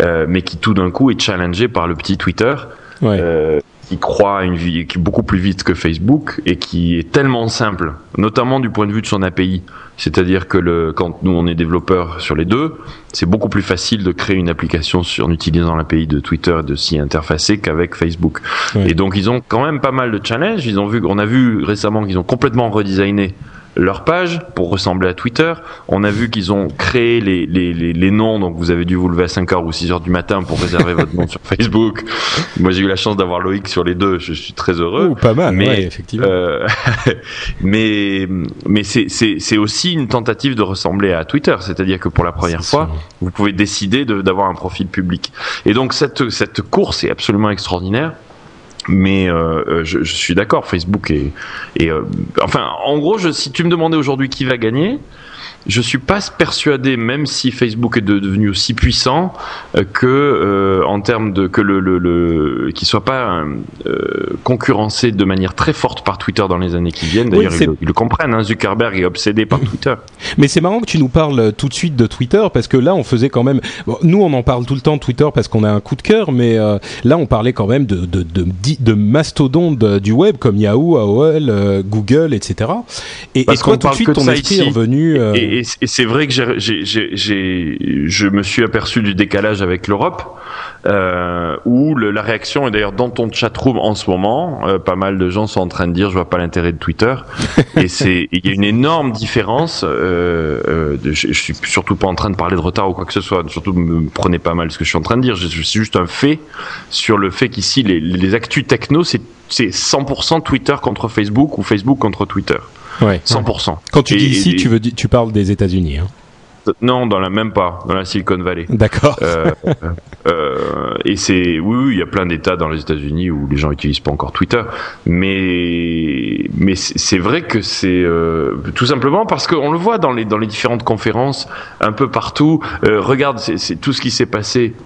euh, mais qui tout d'un coup est challengé par le petit Twitter. Ouais. Euh, qui croit à une vie qui est beaucoup plus vite que Facebook et qui est tellement simple, notamment du point de vue de son API. C'est-à-dire que le, quand nous on est développeur sur les deux, c'est beaucoup plus facile de créer une application sur, en utilisant l'API de Twitter et de s'y interfacer qu'avec Facebook. Et donc ils ont quand même pas mal de challenges. Ils ont vu, on a vu récemment qu'ils ont complètement redesigné leur page pour ressembler à Twitter. On a vu qu'ils ont créé les, les, les, les noms, donc vous avez dû vous lever à 5h ou 6h du matin pour réserver votre nom sur Facebook. Moi j'ai eu la chance d'avoir Loïc sur les deux, je suis très heureux. Ouh, pas mal, mais, ouais, effectivement. Euh, mais mais c'est c'est c'est aussi une tentative de ressembler à Twitter, c'est-à-dire que pour la première fois, sûr. vous pouvez décider de- d'avoir un profil public. Et donc cette cette course est absolument extraordinaire. Mais euh, euh, je, suis d'accord, Facebook est, euh, enfin, en gros, je, si tu me demandais aujourd'hui qui va gagner, je suis pas persuadé, même si Facebook est de- devenu aussi puissant, euh, que euh, en termes de que le, le, le qu'il soit pas euh, concurrencé de manière très forte par Twitter dans les années qui viennent. D'ailleurs, ils, le- ils le comprennent. Hein, Zuckerberg est obsédé par Twitter. Mais c'est marrant que tu nous parles euh, tout de suite de Twitter parce que là on faisait quand même. Bon, nous on en parle tout le temps de Twitter parce qu'on a un coup de cœur, mais euh, là on parlait quand même de de de, de, mastodontes du web comme Yahoo, AOL, euh, Google, etc. Et, Parce et toi tout de suite ton esprit est revenu. euh, Et, et- et c'est vrai que je me suis aperçu du décalage avec l'Europe, euh, où le- la réaction, et d'ailleurs dans ton chatroom en ce moment, euh, pas mal de gens sont en train de dire je vois pas l'intérêt de Twitter. et c'est il y a une énorme différence. Euh, de- je, je suis surtout pas en train de parler de retard ou quoi que ce soit. Surtout me prenez pas mal ce que je suis en train de dire. Suis juste un fait sur le fait qu'ici les, les actus techno c'est c'est 100% Twitter contre Facebook ou Facebook contre Twitter. Ouais. 100%. Quand tu Et- dis ici, et- tu veux tu parles des États-Unis. Hein. non, dans la même pas, dans la Silicon Valley. D'accord. Euh, euh, et c'est oui, oui, il y a plein d'États dans les États-Unis où les gens utilisent pas encore Twitter, mais mais c'est vrai que c'est euh, tout simplement parce qu'on le voit dans les dans les différentes conférences un peu partout. Euh, regarde, c'est tout ce qui s'est passé euh,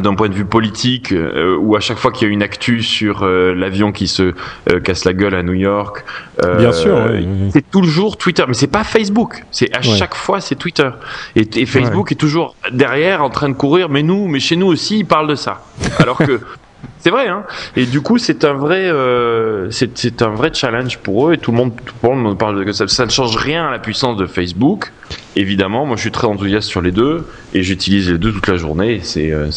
d'un point de vue politique, euh, où à chaque fois qu'il y a une actu sur euh, l'avion qui se euh, casse la gueule à New York, euh, Bien sûr, ouais, c'est toujours Twitter, mais c'est pas Facebook. C'est à Ouais. chaque fois c'est Twitter. Et, et Facebook est toujours derrière en train de courir. Mais nous, mais chez nous aussi, ils parlent de ça. Alors que c'est vrai, hein. Et du coup, c'est un vrai, euh, c'est un vrai challenge pour eux. Et tout le monde, tout le monde parle de ça, ça ne change rien à la puissance de Facebook. Évidemment, moi, je suis très enthousiaste sur les deux et j'utilise les deux toute la journée. C'est euh,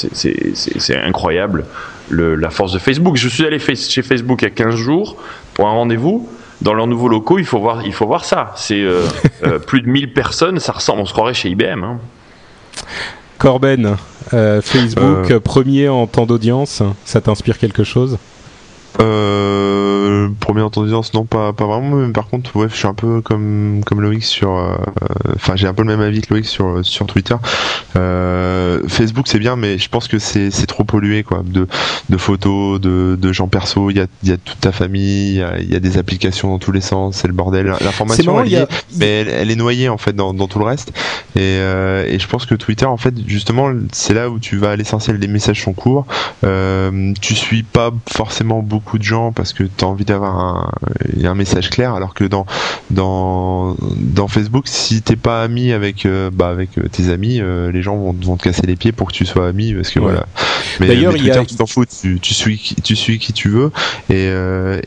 incroyable le, la force de Facebook. Je suis allé chez Facebook il y a 15 jours pour un rendez-vous. Dans leurs nouveaux locaux, il faut voir, il faut voir ça. C'est euh, plus de 1000 personnes, ça ressemble, on se croirait chez IBM. Hein. Corben, euh, Facebook Euh. premier en temps d'audience, ça t'inspire quelque chose? Euh, premier en audience, non pas pas vraiment, mais par contre, ouais, je suis un peu comme comme Loïc sur, euh, enfin j'ai un peu le même avis que Loïc sur sur Twitter. Euh, Facebook c'est bien, mais je pense que c'est c'est trop pollué quoi, de de photos, de de gens perso. Il y a il y a toute ta famille, il y a, il y a des applications dans tous les sens, c'est le bordel. L'information elle a- mais elle, elle est noyée en fait dans, dans tout le reste. Et, euh, et je pense que Twitter, en fait, justement, c'est là où tu vas à l'essentiel. Les messages sont courts. Tu suis pas forcément beaucoup de gens parce que tu as envie d'avoir un, un message clair. Alors que dans dans dans Facebook, si t'es pas ami avec euh, bah avec euh, tes amis, euh, les gens vont, vont te casser les pieds pour que tu sois ami parce que Ouais. voilà. Mais, D'ailleurs, mais il y a- Twitter, tu t'en fous. Tu, tu suis qui, tu suis qui tu veux et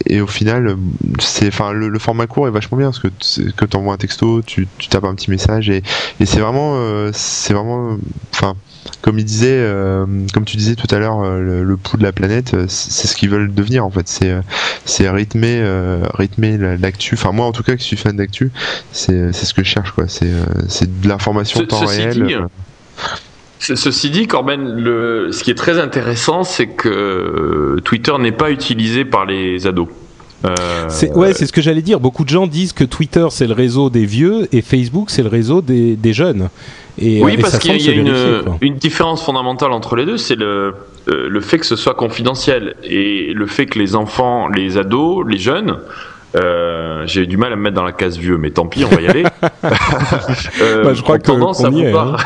et au final, c'est enfin le, le format court est vachement bien parce que tu- que t'envoies un texto, tu, tu tapes un petit message et et c'est vraiment c'est vraiment enfin comme il disait euh, comme tu disais tout à l'heure euh, le, le pouls de la planète euh, c'est ce qu'ils veulent devenir en fait. C'est c'est rythmer euh, rythmer la- l'actu. Enfin moi en tout cas que je suis fan d'actu c'est c'est ce que je cherche quoi. C'est c'est de l'information Ce- en temps ceci réel. dit, Ce- Ceci dit, Corben, le, ce qui est très intéressant, c'est que Twitter n'est pas utilisé par les ados. Euh, C'est- ouais, c'est ce que j'allais dire. Beaucoup de gens disent que Twitter c'est le réseau des vieux et Facebook c'est le réseau des, des jeunes. Et, oui, et parce qu'il y a, une, différence fondamentale entre les deux, c'est le, euh, le fait que ce soit confidentiel et le fait que les enfants, les ados, les jeunes, euh, j'ai du mal à me mettre dans la case vieux, mais tant pis, on va y aller. Euh, Bah, je crois que- tendance à est, vouloir-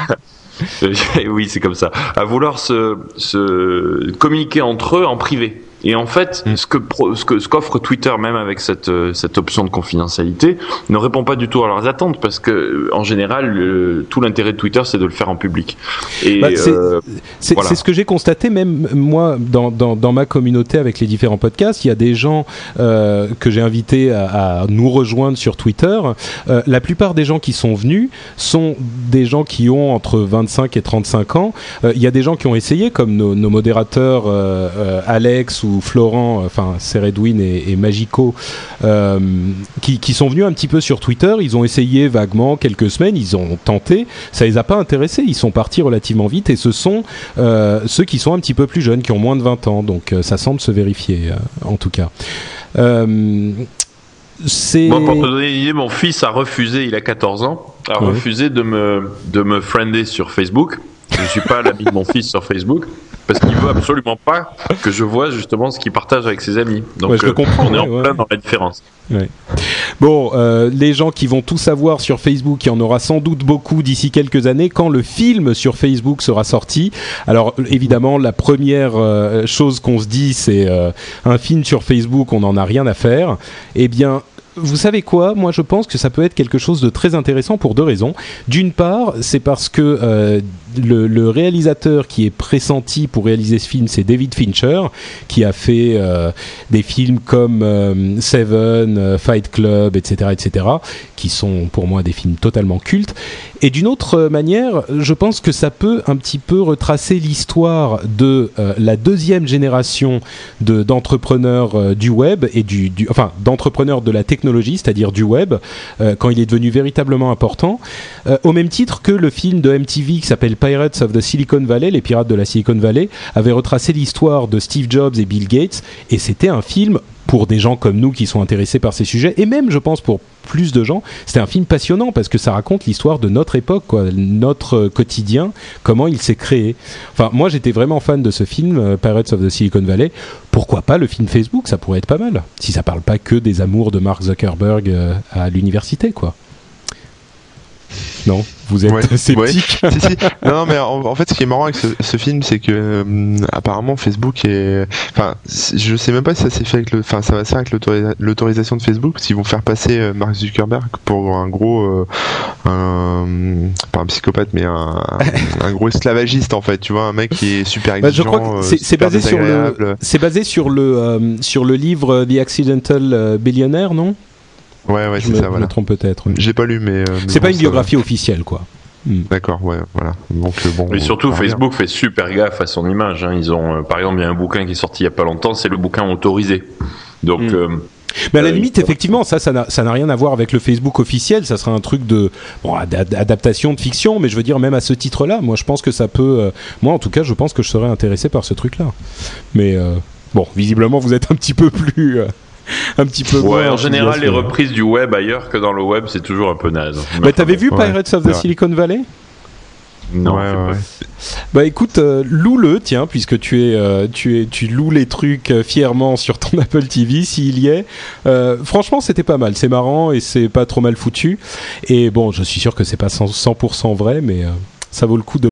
oui, c'est comme ça. À vouloir se, se communiquer entre eux en privé. Et en fait, mm. ce que ce que ce qu'offre Twitter même avec cette euh, cette option de confidentialité ne répond pas du tout à leurs attentes parce que euh, en général tout l'intérêt de Twitter c'est de le faire en public. Et bah, c'est voilà. ce que j'ai constaté même moi dans, dans, dans ma communauté avec les différents podcasts, il y a des gens euh, que j'ai invités à, à, nous rejoindre sur Twitter. Euh, la plupart des gens qui sont venus sont des gens qui ont entre 25 et 35 ans. Il y a des gens qui ont essayé comme nos, nos modérateurs Alex ou Florent, enfin c'est Redwin et, Magico, euh, qui, sont venus un petit peu sur Twitter. Ils ont essayé vaguement quelques semaines, ils ont tenté, ça les a pas intéressés. Ils sont partis relativement vite et ce sont euh, ceux qui sont un petit peu plus jeunes, qui ont moins de 20 ans. Donc euh, ça semble se vérifier en tout cas. c'est... pour te donner une idée, mon fils a refusé, il a 14 ans, a refusé de me, de me friender sur Facebook. Je ne suis pas l'ami de mon fils sur Facebook parce qu'il veut absolument pas que je vois justement ce qu'il partage avec ses amis. Donc je euh, comprends, on est en plein dans la différence. Bon, euh, les gens qui vont tout savoir sur Facebook, il y en aura sans doute beaucoup d'ici quelques années quand le film sur Facebook sera sorti. Alors évidemment, la première euh, chose qu'on se dit, c'est un film sur Facebook, on n'en a rien à faire. Eh bien, vous savez quoi? Moi, je pense que ça peut être quelque chose de très intéressant pour deux raisons. D'une part, c'est parce que euh, le, réalisateur qui est pressenti pour réaliser ce film, c'est David Fincher, qui a fait euh, des films comme euh, Seven, Fight Club, etc., etc., qui sont pour moi des films totalement cultes. Et d'une autre manière, je pense que ça peut un petit peu retracer l'histoire de la deuxième génération d'entrepreneurs du web et du enfin d'entrepreneurs de la technologie c'est-à-dire du web, euh, quand il est devenu véritablement important, euh, au même titre que le film de MTV qui s'appelle Pirates of the Silicon Valley, les pirates de la Silicon Valley, avait retracé l'histoire de Steve Jobs et Bill Gates, et c'était un film pour des gens comme nous qui sont intéressés par ces sujets, et même, je pense, pour plus de gens, c'était un film passionnant parce que ça raconte l'histoire de notre époque, quoi, notre quotidien, comment il s'est créé. Enfin, moi, j'étais vraiment fan de ce film, euh, Pirates of the Silicon Valley. Pourquoi pas le film Facebook? Ça pourrait être pas mal, si ça parle pas que des amours de Mark Zuckerberg euh, à l'université, quoi. Non Vous êtes sceptique Non, mais en, fait, ce qui est marrant avec ce, film, c'est que euh, apparemment Facebook est. Enfin, je sais même pas si ça s'est fait avec le. Enfin, ça va se faire avec l'autorisation de Facebook, s'ils vont faire passer euh, Mark Zuckerberg pour un gros. Euh, un, pas un psychopathe, mais un, un, gros esclavagiste, en fait. Tu vois, un mec qui est super exigeant. Bah, je crois que c'est basé sur le. C'est basé sur le, sur le livre The Accidental Billionaire, non? Ouais, ouais, c'est ça. Je me trompe peut-être. J'ai pas lu, mais. Euh, c'est pas une biographie officielle, quoi. Hmm. D'accord, ouais, voilà. Donc euh, bon. Mais surtout, Facebook fait super gaffe à son image. Hein. Ils ont, euh, par exemple, il y a un bouquin qui est sorti il y a pas longtemps, c'est le bouquin autorisé. Donc. Hmm. mais à la limite, effectivement, ça, ça n'a rien à voir avec le Facebook officiel. Ça sera un truc de bon, adaptation de fiction, mais je veux dire même à ce titre-là, moi, je pense que ça peut. moi, en tout cas, je pense que je serais intéressé par ce truc-là. Mais bon, visiblement, vous êtes un petit peu plus un petit peu ouais, en général, les reprises du web ailleurs que dans le web, c'est toujours un peu naze. Mais t'avais vu Pirates of the Silicon Valley? Non. Bah écoute, euh, loue-le, tiens, puisque tu es, euh, tu es, tu loues les trucs euh, fièrement sur ton Apple TV, s'il y est. franchement, c'était pas mal, c'est marrant et c'est pas trop mal foutu. Et bon, je suis sûr que c'est pas 100% vrai, mais ça vaut le coup de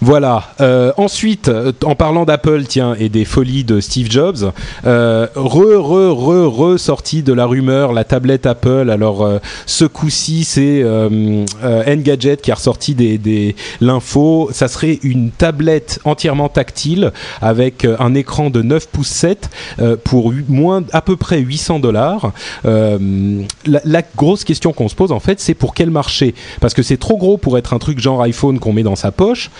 Voilà. Euh, ensuite, euh, en parlant d'Apple, tiens, et des folies de Steve Jobs, euh, re, re, re, re, de la rumeur, la tablette Apple. Alors, euh, ce coup-ci, c'est euh, euh, Engadget qui a ressorti des, des l'info. Ça serait une tablette entièrement tactile avec un écran de 9 pouces 7 euh, pour moins à peu près 800 dollars. La, la grosse question qu'on se pose en fait, c'est pour quel marché? Parce que c'est trop gros pour être un truc genre iPhone qu'on met dans sa poche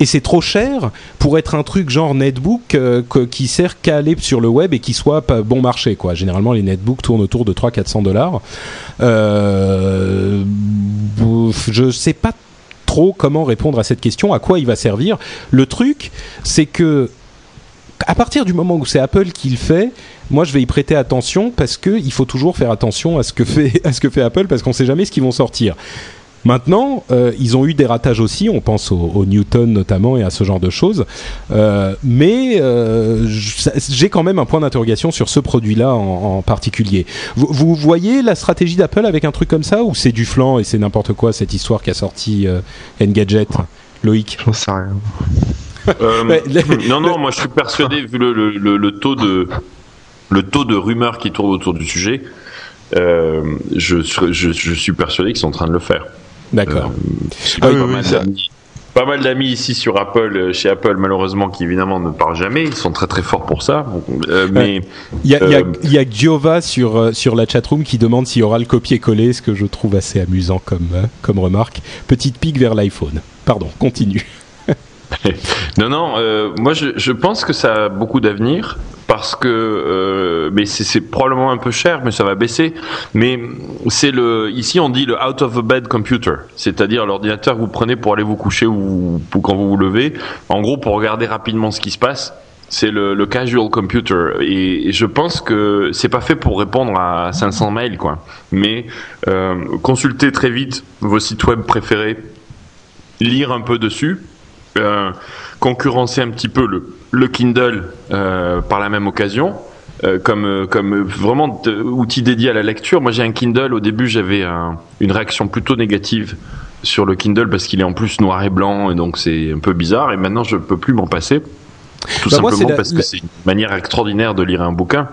et c'est trop cher pour être un truc genre netbook euh, qui sert qu'à aller sur le web et qui soit pas bon marché quoi. Généralement les netbooks tournent autour de 3 400 dollars. Euh, je sais pas trop comment répondre à cette question, à quoi il va servir. Le truc, c'est que à partir du moment où c'est Apple qui le fait, moi je vais y prêter attention parce que il faut toujours faire attention à ce que fait à ce que fait Apple parce qu'on sait jamais ce qu'ils vont sortir. Maintenant, euh, ils ont eu des ratages aussi, on pense au, au Newton notamment et à ce genre de choses. Euh, mais euh, j'ai quand même un point d'interrogation sur ce produit-là en, en particulier. Vous, vous voyez la stratégie d'Apple avec un truc comme ça ou c'est du flanc et c'est n'importe quoi cette histoire qui a sorti euh, Engadget Loïc? J'en sais rien. Euh, le- non, non, moi je suis persuadé, vu le, le, le- le taux de le taux de rumeurs qui tournent autour du sujet, euh, je, suis- je, je suis persuadé qu'ils sont en train de le faire. D'accord. J'ai Ah pas, oui, oui, mal ça- d'amis- pas mal d'amis ici sur Apple, euh, chez Apple malheureusement, qui évidemment ne parlent jamais. Ils sont très très forts pour ça. Euh, mais Il y a, y Euh, y Giova sur, euh, sur la chatroom qui demande s'il y aura le copier-coller, ce que je trouve assez amusant comme, euh, comme remarque. Petite pique vers l'iPhone. Pardon, continue. Non, non, euh, moi je, pense que ça a beaucoup d'avenir parce que, euh, mais c'est probablement un peu cher, mais ça va baisser. Mais c'est le, ici on dit le out of a bed computer, c'est-à-dire l'ordinateur que vous prenez pour aller vous coucher ou, quand vous vous levez, en gros pour regarder rapidement ce qui se passe. C'est le, casual computer et, et je pense que c'est pas fait pour répondre à 500 mails quoi. Mais euh, consultez très vite vos sites web préférés, lire un peu dessus, concurrencer un petit peu le, le Kindle euh, par la même occasion. euh, comme comme vraiment outil dédié à la lecture. Moi, j'ai un Kindle. Au début, j'avais un- une réaction plutôt négative sur le Kindle parce qu'il est en plus noir et blanc et donc c'est un peu bizarre. Et maintenant, je peux plus m'en passer. Tout Bah, simplement parce la- que c'est une manière extraordinaire de lire un bouquin.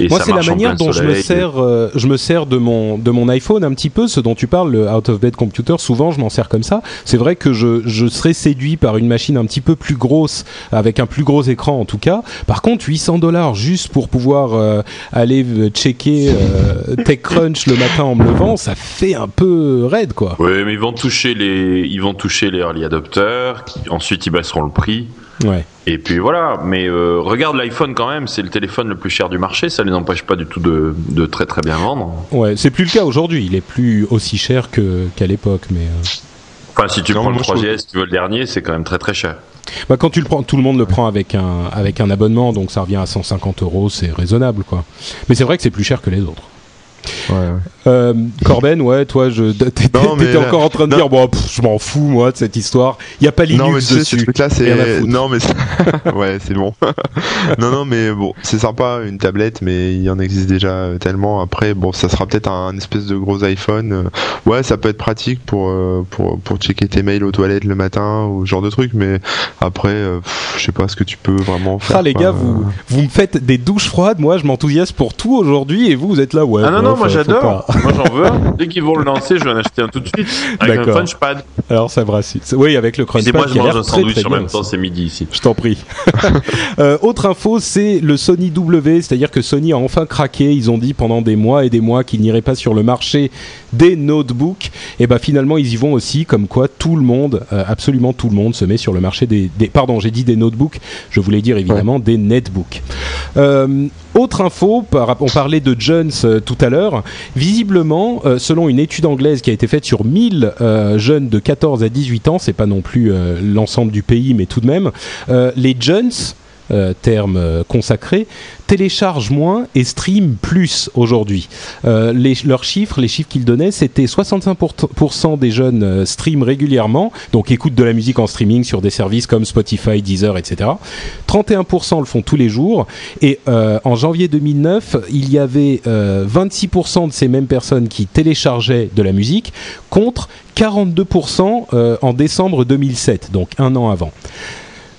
Et Moi, c'est la manière dont je me sers. euh, je me sers de mon de mon iPhone un petit peu, ce dont tu parles, le out of bed computer. Souvent, je m'en sers comme ça. C'est vrai que je je serais séduit par une machine un petit peu plus grosse, avec un plus gros écran en tout cas. Par contre, 800 dollars juste pour pouvoir euh, aller euh, checker euh, TechCrunch le matin en me levant, ça fait un peu raide, quoi. Oui, mais ils vont toucher les, ils vont toucher les early adopters, qui ensuite ils baisseront le prix. Ouais. Et puis voilà, mais euh, regarde l'iPhone quand même, c'est le téléphone le plus cher du marché, ça ne les empêche pas du tout de, de très très bien vendre. Ouais, c'est plus le cas aujourd'hui. Il est plus aussi cher que qu'à l'époque, mais. euh, Enfin, si tu Non, prends le moi, je 3GS, tu veux le dernier, c'est quand même très très cher. Bah, quand tu le prends, tout le monde le prend avec un avec un abonnement, donc ça revient à 150 euros, c'est raisonnable, quoi. Mais c'est vrai que c'est plus cher que les autres. Ouais, ouais. Euh, Corben, ouais, toi, je t'étais encore en train de non. dire, bon, pff, je m'en fous, moi, de cette histoire. Il y a pas Linux Non mais tu sais, ce dessus. truc là Rien à c'est non mais c'est- ouais c'est bon non non mais bon c'est sympa une tablette mais il y en existe déjà euh, tellement après bon ça sera peut-être un, espèce de gros iPhone euh, ouais ça peut être pratique pour pour pour checker tes mails aux toilettes le matin ou ce genre de truc mais après je sais pas ce que tu peux vraiment faire Ah les quoi. gars, vous, vous me faites des douches froides, moi je m'enthousiasme pour tout aujourd'hui et vous, vous êtes là, ouais. ah non, bon, non, moi j'adore. moi j'en veux un. Dès qu'ils vont le lancer, je vais en acheter un tout de suite. Avec un. Crunchpad. Alors ça me rassure. Oui, avec le moi Crunchpad je qui a mange un très sandwich en même temps, c'est midi ici. Je t'en prie. Euh, autre info, c'est le Sony W, c'est-à-dire que Sony a enfin craqué. Ils ont dit pendant des mois et des mois qu'ils n'iraient pas sur le marché des notebooks. Et ben finalement, ils y vont aussi, comme quoi tout le monde, euh, absolument tout le monde, se met sur le marché des. des- pardon, j'ai dit des notebooks. Je voulais dire évidemment des netbooks. Euh, autre info, par- on parlait de Jones euh, tout à l'heure. Visiblement, euh, selon une étude anglaise qui a été faite sur 1000 euh, jeunes de 14 à 18 ans, c'est pas non plus euh, l'ensemble du pays, mais tout de même, les Jones euh, terme euh, consacré, télécharge moins et stream plus aujourd'hui. Euh, les- leurs chiffres, les chiffres qu'ils donnaient, c'était 65% des jeunes euh, streament régulièrement, donc écoutent de la musique en streaming sur des services comme Spotify, Deezer, etc. 31% le font tous les jours. Et euh, en janvier 2009, il y avait euh, 26% de ces mêmes personnes qui téléchargeaient de la musique contre 42% euh, en décembre 2007, donc un an avant.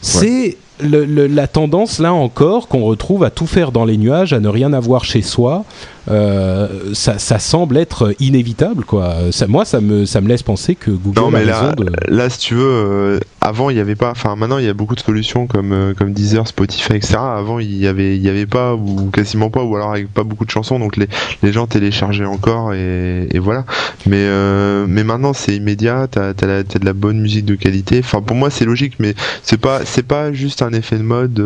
C'est la tendance là encore qu'on retrouve à tout faire dans les nuages, à ne rien avoir chez soi. Euh, ça, ça semble être inévitable, quoi. Ça, moi, ça me, ça me laisse penser que Google Non, mais a là, raison de. là, si tu veux, euh, avant il y avait pas, enfin maintenant il y a beaucoup de solutions comme euh, comme Deezer, Spotify, etc. Avant il y avait il y avait pas ou quasiment pas ou alors avec pas beaucoup de chansons, donc les les gens téléchargeaient encore et, et voilà. Mais euh, mais maintenant c'est immédiat, t'as la- t'as de la bonne musique de qualité. Enfin pour moi c'est logique, mais c'est pas c'est pas juste un effet de mode. de,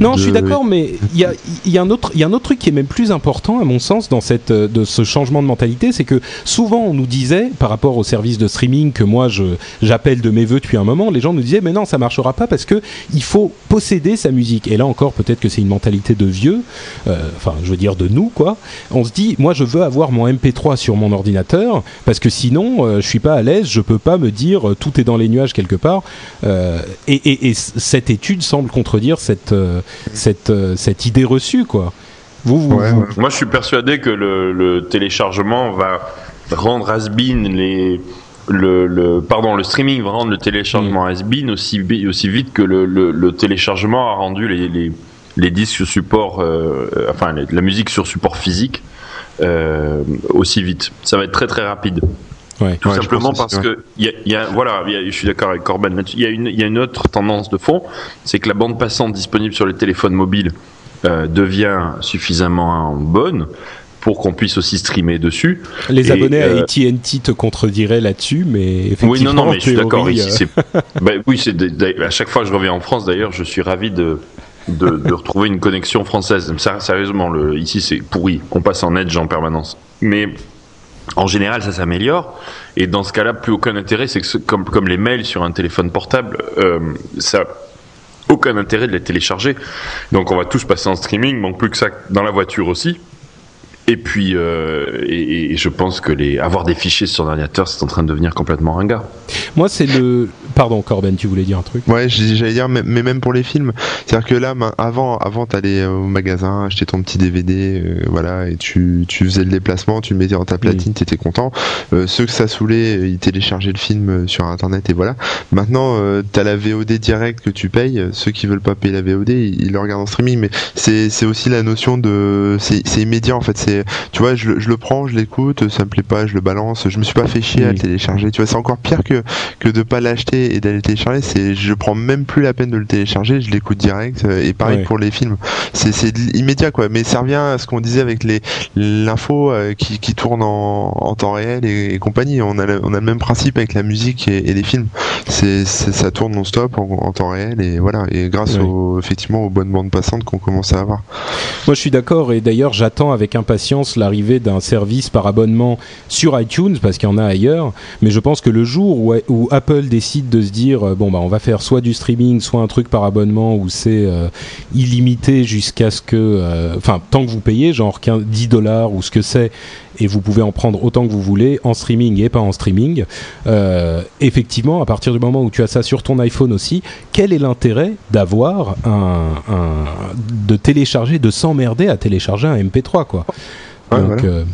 Non, de- je suis d'accord, mais il y a, y, a un autre- il y a un autre truc qui est même plus important, à mon sens, dans cette, euh, de ce changement de mentalité, c'est que souvent on nous disait, par rapport aux services de streaming que moi j'appelle de mes voeux depuis un moment, les gens nous disaient, mais non, ça marchera pas parce que il faut posséder sa musique. Et là encore, peut-être que c'est une mentalité de vieux, euh, enfin, je veux dire de nous, quoi. On se dit, moi je veux avoir mon MP3 sur mon ordinateur parce que sinon, euh, je suis pas à l'aise, je peux pas me dire euh, tout est dans les nuages quelque part. Et, et- cette étude semble contredire cette, cette, cette idée reçue, quoi. Vous, vous, Ouais, vous- ouais. Moi, je suis persuadé que le, le téléchargement va rendre has-been les. Le, le, pardon, le streaming va rendre le téléchargement has-been aussi, bi- aussi vite que le, le, le téléchargement a rendu les, les, les disques sur support, euh, enfin les- la musique sur support physique euh, aussi vite. Ça va être très très rapide. Ouais. Tout Ouais, simplement parce aussi, que il y a, il y a- voilà, il y a- je suis d'accord avec Corben y il y a une autre tendance de fond, c'est que la bande passante disponible sur les téléphones mobiles euh, devient suffisamment bonne pour qu'on puisse aussi streamer dessus. Les Et, abonnés à euh, AT&T te contrediraient là-dessus, mais effectivement, Oui, non, non, mais je suis d'accord. Ici, euh, c'est, bah, oui, à chaque fois que je reviens en France, d'ailleurs, je suis ravi de, de, de retrouver une connexion française. Ça, sérieusement, le, ici, c'est pourri. On passe en edge en permanence. Mais en général, ça s'améliore. Et dans ce cas-là, plus aucun intérêt. C'est que comme, comme les mails sur un téléphone portable, euh, ça aucun intérêt de les télécharger. Donc, on va tous passer en streaming. Manque plus que ça dans la voiture aussi. Et puis, euh, et, et je pense que les avoir des fichiers sur ordinateur, c'est en train de devenir complètement ringard. moi, c'est le. Pardon, Corben, tu voulais dire un truc? Ouais, j'allais dire, mais, mais même pour les films, c'est-à-dire que là, avant, avant, t'allais au magasin, acheter ton petit DVD, euh, voilà, et tu, tu faisais le déplacement, tu le mettais dans ta platine, t'étais content. Euh, ceux que ça saoulait, euh, ils téléchargeaient le film euh, sur internet et voilà. Maintenant, euh, t'as la VOD direct que tu payes. Ceux qui veulent pas payer la VOD, ils, ils le regardent en streaming, mais c'est, c'est aussi la notion de, c'est, c'est immédiat en fait. C'est, tu vois, je, le- je le prends, je l'écoute, ça me plaît pas, je le balance. Je me suis pas fait chier à Mm. le télécharger. Tu vois, c'est encore pire que que de pas l'acheter et d'aller le télécharger. C'est, je prends même plus la peine de le télécharger, je l'écoute direct. euh, Et pareil Ouais. pour les films. C'est, c'est immédiat quoi. Mais ça revient à ce qu'on disait avec les l'info euh, qui, qui tourne en, en temps réel et, et compagnie. On a le, on a le même principe avec la musique et, et les films. C'est, ça tourne non-stop en, en temps réel et voilà. Et grâce Ouais. effectivement aux bonnes bandes passantes qu'on commence à avoir. Moi, je suis d'accord et d'ailleurs, j'attends avec impatience l'arrivée d'un service par abonnement sur iTunes parce qu'il y en a ailleurs. Mais je pense que le jour où, Apple décide de se dire euh, bon bah on va faire soit du streaming, soit un truc par abonnement où c'est euh, illimité jusqu'à ce que, euh, enfin tant que vous payez, genre 15, 10 dollars ou ce que c'est, et vous pouvez en prendre autant que vous voulez en streaming et pas en streaming. Euh, effectivement, à partir du moment où tu as ça sur ton iPhone aussi, quel est l'intérêt d'avoir un, un- de télécharger, de s'emmerder à télécharger un MP3 quoi? Ouais, Donc, voilà. euh,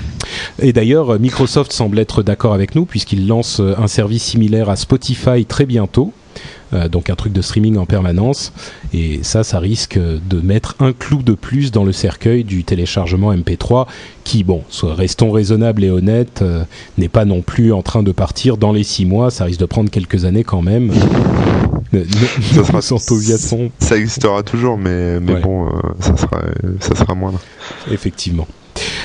et d'ailleurs, Microsoft semble être d'accord avec nous puisqu'il lance un service similaire à Spotify très bientôt. Euh, donc un truc de streaming en permanence et ça ça risque de mettre un clou de plus dans le cercueil du téléchargement MP3 qui bon restons raisonnables et honnêtes euh, n'est pas non plus en train de partir dans les six mois ça risque de prendre quelques années quand même Ne- ne- Ça sera- Ça existera toujours, mais mais Ouais. bon, euh, ça sera ça sera moindre. effectivement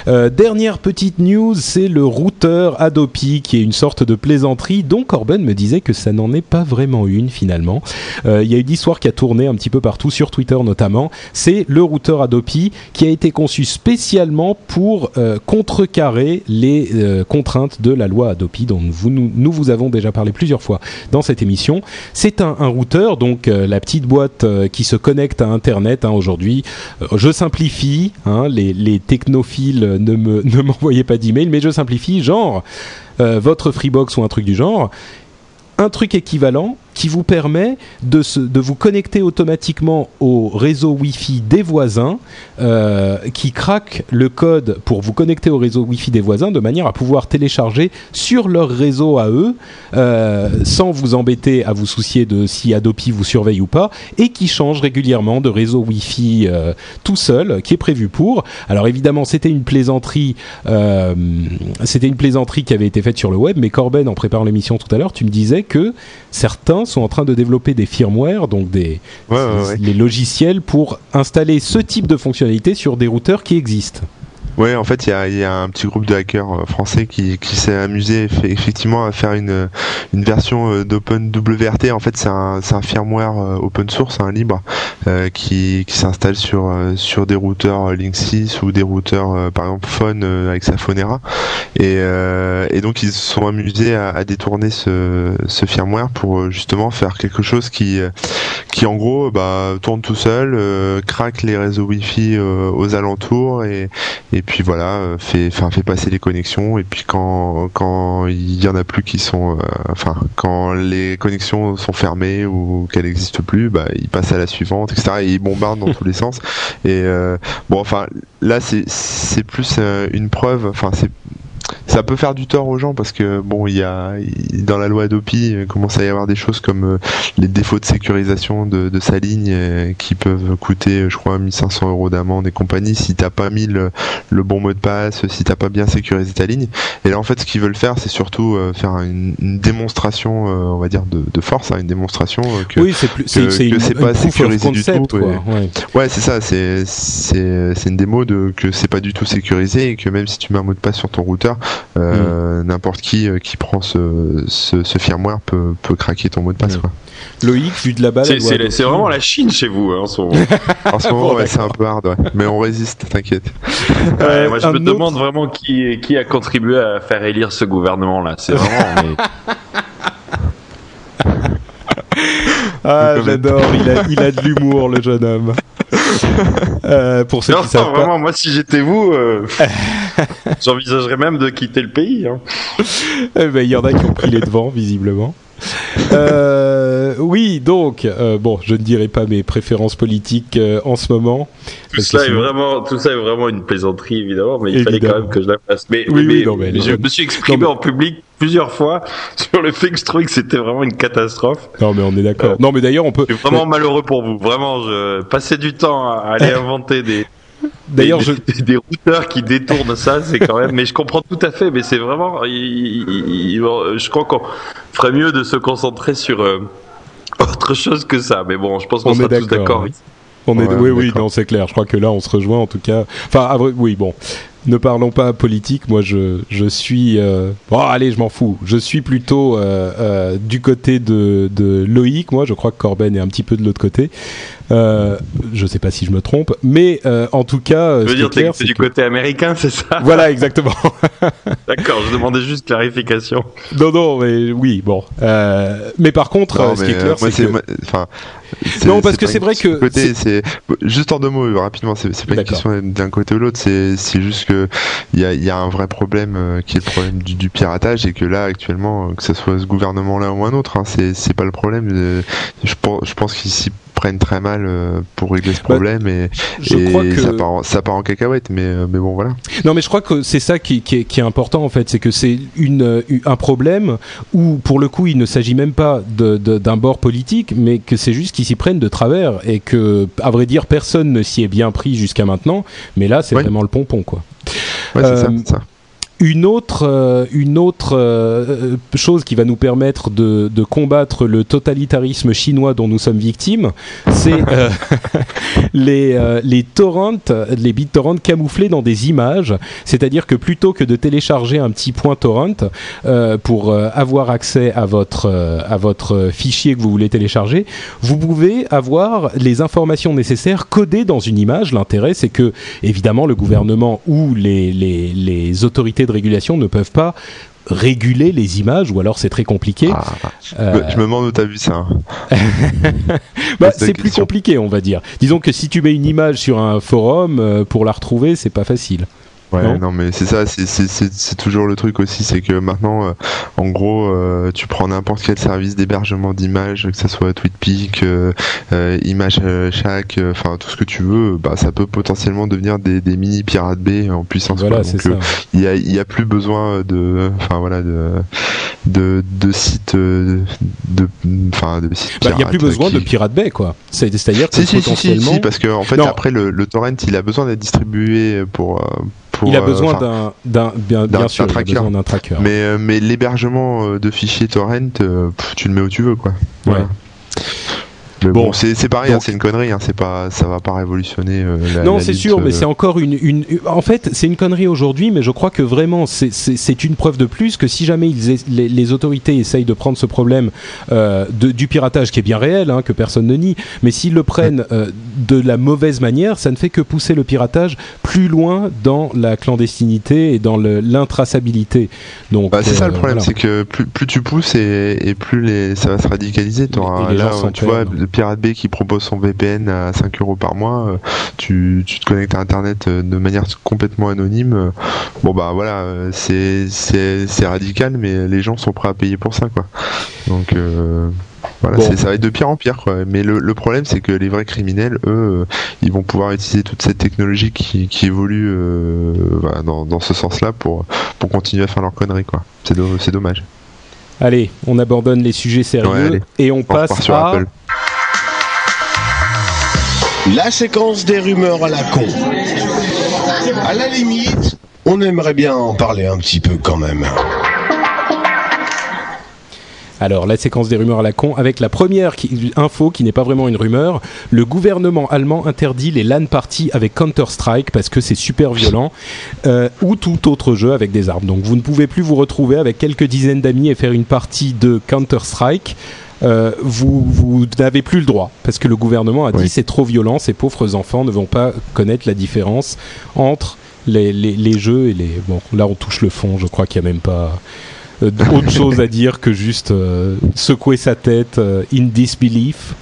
Euh, dernière petite news, c'est le routeur Adopi, qui est une sorte de plaisanterie dont Corben me disait que ça n'en est pas vraiment une finalement. Euh, Il y a une histoire qui a tourné un petit peu partout, sur Twitter notamment. C'est le routeur Adopi qui a été conçu spécialement pour euh, contrecarrer les contraintes de la loi Adopi, dont nous, vous avons déjà parlé plusieurs fois dans cette émission. C'est un, routeur, donc la petite boîte qui se connecte à Internet hein, aujourd'hui. Je simplifie, hein, les technophiles ne me ne m'envoyez pas d'email, mais je simplifie, genre euh, votre Freebox ou un truc du genre. Un truc équivalent qui vous permet de, se- de vous connecter automatiquement au réseau Wi-Fi des voisins, euh, qui craque le code pour vous connecter au réseau Wi-Fi des voisins de manière à pouvoir télécharger sur leur réseau à eux, euh, sans vous embêter à vous soucier de si Adopi vous surveille ou pas, et qui change régulièrement de réseau Wi-Fi euh, tout seul, qui est prévu pour. Alors évidemment, c'était une plaisanterie, c'était une plaisanterie qui avait été faite sur le web, mais Corben, en préparant l'émission tout à l'heure, tu me disais que certains sont en train de développer des firmware, donc des Ouais, ouais, ouais. les logiciels pour installer ce type de fonctionnalité sur des routeurs qui existent. Ouais, en fait, il y a, y a un petit groupe de hackers euh, français qui, qui s'est amusé effe- effectivement à faire une, une version euh, d'OpenWRT. En fait, c'est un, un firmware euh, open source, un libre, euh, qui, qui s'installe sur, sur des routeurs Link 6 ou des routeurs, par exemple, Phone avec sa Phonera. Et, euh, et donc, ils se sont amusés à, à détourner ce, ce firmware pour justement faire quelque chose qui, qui en gros, bah, tourne tout seul, euh, craque les réseaux Wi-Fi aux alentours et et puis voilà euh, fait enfin fait passer les connexions. Et puis quand quand il y en a plus qui sont euh, enfin quand les connexions sont fermées ou qu'elles n'existent plus bah il passe à la suivante etc et il bombarde dans tous les sens. Et euh, bon enfin là c'est c'est plus une preuve enfin c'est ça peut faire du tort aux gens parce que bon il y a dans la loi Adopi il commence à y avoir des choses comme euh, les défauts de sécurisation de, de sa ligne euh, qui peuvent coûter euh, je crois 1500 euros d'amende et compagnie si t'as pas mis le, le bon mot de passe si t'as pas bien sécurisé ta ligne et là en fait ce qu'ils veulent faire c'est surtout euh, faire une, une démonstration euh, on va dire de, de force hein, une démonstration euh, que oui, c'est plus, que- c'est pas sécurisé du tout, quoi. Ouais. Ouais, c'est ça, c'est c'est c'est une démo de que c'est pas du tout sécurisé et que même si tu mets un mot de passe sur ton routeur, euh, Mm. n'importe qui euh, qui prend ce, ce ce firmware peut peut craquer ton mot de passe Mm. quoi. Loïc, vu de la loi c'est- vraiment la Chine chez vous hein, en ce moment. En ce moment, Bon, ouais, c'est un peu hard, ouais. mais on résiste, t'inquiète. Euh, moi, je un me autre- demande vraiment qui, qui a contribué à faire élire ce gouvernement-là. C'est vraiment. mais- Ah, j'adore, il a, il a de l'humour, le jeune homme. Euh, pour ceux Non, qui savent pas, vraiment, moi, si j'étais vous, euh, j'envisagerais même de quitter le pays. hein. eh ben, il y en a qui ont pris les devants, visiblement. Euh, oui, donc, euh, bon, je ne dirai pas mes préférences politiques euh, en ce moment. Tout ça, est sinon- vraiment, tout ça est vraiment une plaisanterie, évidemment, mais il fallait quand même que je la fasse. Mais, Oui, mais- oui, non, mais je me suis exprimé Non, en public plusieurs fois sur le fait que je trouvais que c'était vraiment une catastrophe. Non, mais on est d'accord. Non, mais d'ailleurs, on peut. Je suis vraiment malheureux pour vous. Vraiment, je passais du temps à aller inventer des, D'ailleurs, des, je. des, des routeurs qui détournent ça, c'est quand même. Mais je comprends tout à fait. Mais c'est vraiment. il- il- il- je crois qu'on ferait mieux de se concentrer sur euh, autre chose que ça. Mais bon, je pense qu'on On sera est tous d'accord. On est, oui, oui, non, c'est clair. Je crois que là, on se rejoint en tout cas. Enfin, ah, oui, bon. Ne parlons pas politique. Moi, je, je suis. euh, Bon, allez, je m'en fous. Je suis plutôt euh, euh, du côté de, de Loïc. Moi, je crois que Corben est un petit peu de l'autre côté. Euh, je sais pas si je me trompe, mais euh, en tout cas, Je veux dire, c'est du que- côté américain, c'est ça? Voilà, exactement. D'accord, je demandais juste clarification. non, non, mais oui, bon. Euh, mais par contre, Non, ce qui est clair, euh, c'est que moi, enfin, Non, parce que c'est vrai que Côté, c'est juste en deux mots rapidement. C'est pas une question d'un côté ou l'autre. C'est juste que il y a, un vrai problème euh, qui est le problème du, piratage et que là actuellement, euh, que ce soit ce gouvernement-là ou un autre, hein, c'est pas le problème. euh, Je pense, je pense s'y prennent très mal euh, pour régler ce problème et, je et crois que ça part en, ça part en cacahuète. Mais euh, mais bon voilà. Non, mais je crois que c'est ça qui, qui est, qui est important en fait, c'est que c'est une, euh, un problème où pour le coup il ne s'agit même pas d'un bord politique, mais que c'est juste qu'ils s'y prennent de travers et que, à vrai dire, personne ne s'y est bien pris jusqu'à maintenant. Mais là, c'est Ouais. vraiment le pompon quoi. Ouais, Euh, ça. Une autre, euh, une autre euh, chose qui va nous permettre de, de, combattre le totalitarisme chinois dont nous sommes victimes, c'est euh, les, les torrents, les BitTorrents camouflés dans des images. C'est-à-dire que plutôt que de télécharger un petit point torrent pour avoir accès à votre, à votre fichier que vous voulez télécharger, vous pouvez avoir les informations nécessaires codées dans une image. L'intérêt, c'est que, évidemment, le gouvernement ou les, les, les autorités de régulation ne peuvent pas réguler les images ou alors c'est très compliqué. Ah, euh, je, me, demande où tu as vu ça. Hein. bah, c'est plus compliqué, on va dire. Disons que si tu mets une image sur un forum, euh, pour la retrouver, c'est pas facile. Ouais, non, mais c'est ça, c'est toujours le truc aussi, c'est que maintenant, euh, en gros, euh, tu prends n'importe quel service d'hébergement d'images, que ce soit TweetPeak, euh, euh Image Shack, enfin tout ce que tu veux, bah ça peut potentiellement devenir des, des mini pirates B en puissance. Voilà, Donc il y a, y a plus besoin de, enfin voilà, de, de, de sites, de, enfin de sites. Bah, il y a plus besoin de pirate bay quoi. C'est-à-dire que si, potentiellement. Si, si, parce que en fait après le, le torrent il a besoin d'être distribué pour il a euh, besoin d'un, d'un, bien, bien sûr, tracker. Il a besoin d'un tracker. Mais, euh, mais l'hébergement euh, de fichiers torrent, tu le mets où tu veux, quoi. Ouais bon, c'est pareil, hein, c'est une connerie, hein, c'est pas, ça va pas révolutionner. Euh, la, non, c'est sûr, mais euh, c'est encore une, une, En fait, c'est une connerie aujourd'hui, mais je crois que vraiment, c'est une preuve de plus que si jamais ils les, les, autorités essayent de prendre ce problème euh, de, du piratage, qui est bien réel, hein, que personne ne nie, mais s'ils le prennent euh, de la mauvaise manière, ça ne fait que pousser le piratage plus loin dans la clandestinité et dans l'intraçabilité. Donc, bah, c'est ça le euh, problème, c'est que plus, plus, tu pousses et, et, plus les, ça va se radicaliser. Auras, là, tu vois, Pirate Bay qui propose son VPN à 5 euros par mois, euh, tu, tu, te connectes à Internet euh, de manière complètement anonyme. Euh, bon bah voilà, c'est c'est radical, mais les gens sont prêts à payer pour ça quoi. Donc voilà, ça va être de pire en pire. Quoi. Mais le, le problème, c'est que les vrais criminels, eux, ils vont pouvoir utiliser toute cette technologie qui, qui évolue euh, voilà, dans, dans, ce sens-là pour, pour continuer à faire leur conneries. C'est dommage. Allez, on abandonne les sujets sérieux et on, passe sur à... Apple. La séquence des rumeurs à la con. À la limite, on aimerait bien en parler un petit peu quand même. Alors, la séquence des rumeurs à la con, avec la première info qui n'est pas vraiment une rumeur. Le gouvernement allemand interdit les LAN parties avec Counter-Strike parce que c'est super violent, euh, ou tout autre jeu avec des armes. Donc, vous ne pouvez plus vous retrouver avec quelques dizaines d'amis et faire une partie de Counter-Strike euh, vous, vous n'avez plus le droit parce que le gouvernement a dit c'est trop violent, ces pauvres enfants ne vont pas connaître la différence entre les, les, les jeux et les. Bon, là on touche le fond, je crois qu'il n'y a même pas. Euh, autre chose à dire que juste euh, secouer sa tête in disbelief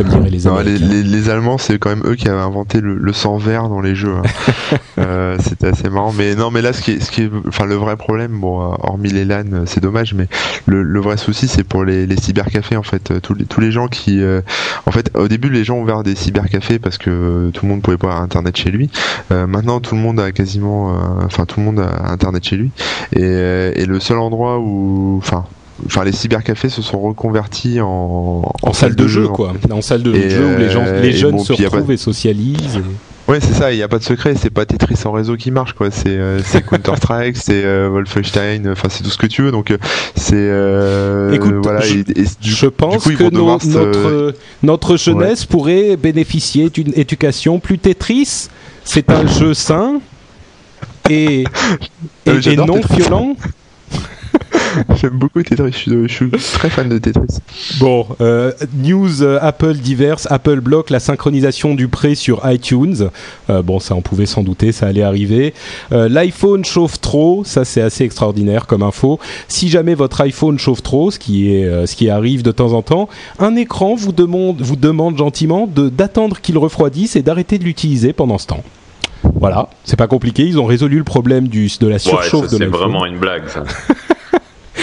les Allemands. c'est quand même eux qui avaient inventé le, sang vert dans les jeux. Hein. euh, C'était assez marrant. Mais non, mais là, ce qui est, ce qui est, enfin, le vrai problème, bon, euh, hormis les LAN, euh, c'est dommage, mais le, le vrai souci, c'est pour les, les, cybercafés, en fait. Tous les, tous les gens qui, euh, en fait, au début, les gens ont ouvert des cybercafés parce que tout le monde pouvait pas avoir Internet chez lui. maintenant, tout le monde a quasiment, enfin, tout le monde a Internet chez lui. Et, et le seul endroit où, enfin, enfin les cybercafés se sont reconvertis en, en, salle de, jeu, quoi en salle de jeu où les gens les jeunes se retrouvent et socialisent Ouais, c'est ça, il n'y a pas de secret, c'est pas Tetris en réseau qui marche, quoi. C'est euh, Counter-Strike, c'est euh, Wolfenstein, enfin, c'est tout ce que tu veux, donc euh, c'est. Euh, Écoute, voilà, je, je pense que notre, notre jeunesse pourrait bénéficier d'une éducation plus Tetris. C'est un jeu sain et, et, et non violent. J'aime beaucoup Tetris, je suis, très fan de Tetris. Bon, euh, news euh, Apple diverses. Apple bloque la synchronisation du prêt sur iTunes. Euh, bon, ça on pouvait s'en douter, ça allait arriver. L'iPhone chauffe trop, ça c'est assez extraordinaire comme info. Si jamais votre iPhone chauffe trop, ce qui, est, ce qui arrive de temps en temps, un écran vous demande, vous demande gentiment d'attendre qu'il refroidisse et d'arrêter de l'utiliser pendant ce temps. Voilà, c'est pas compliqué, ils ont résolu le problème du, de la surchauffe de l'iPhone. C'est vraiment une blague ça.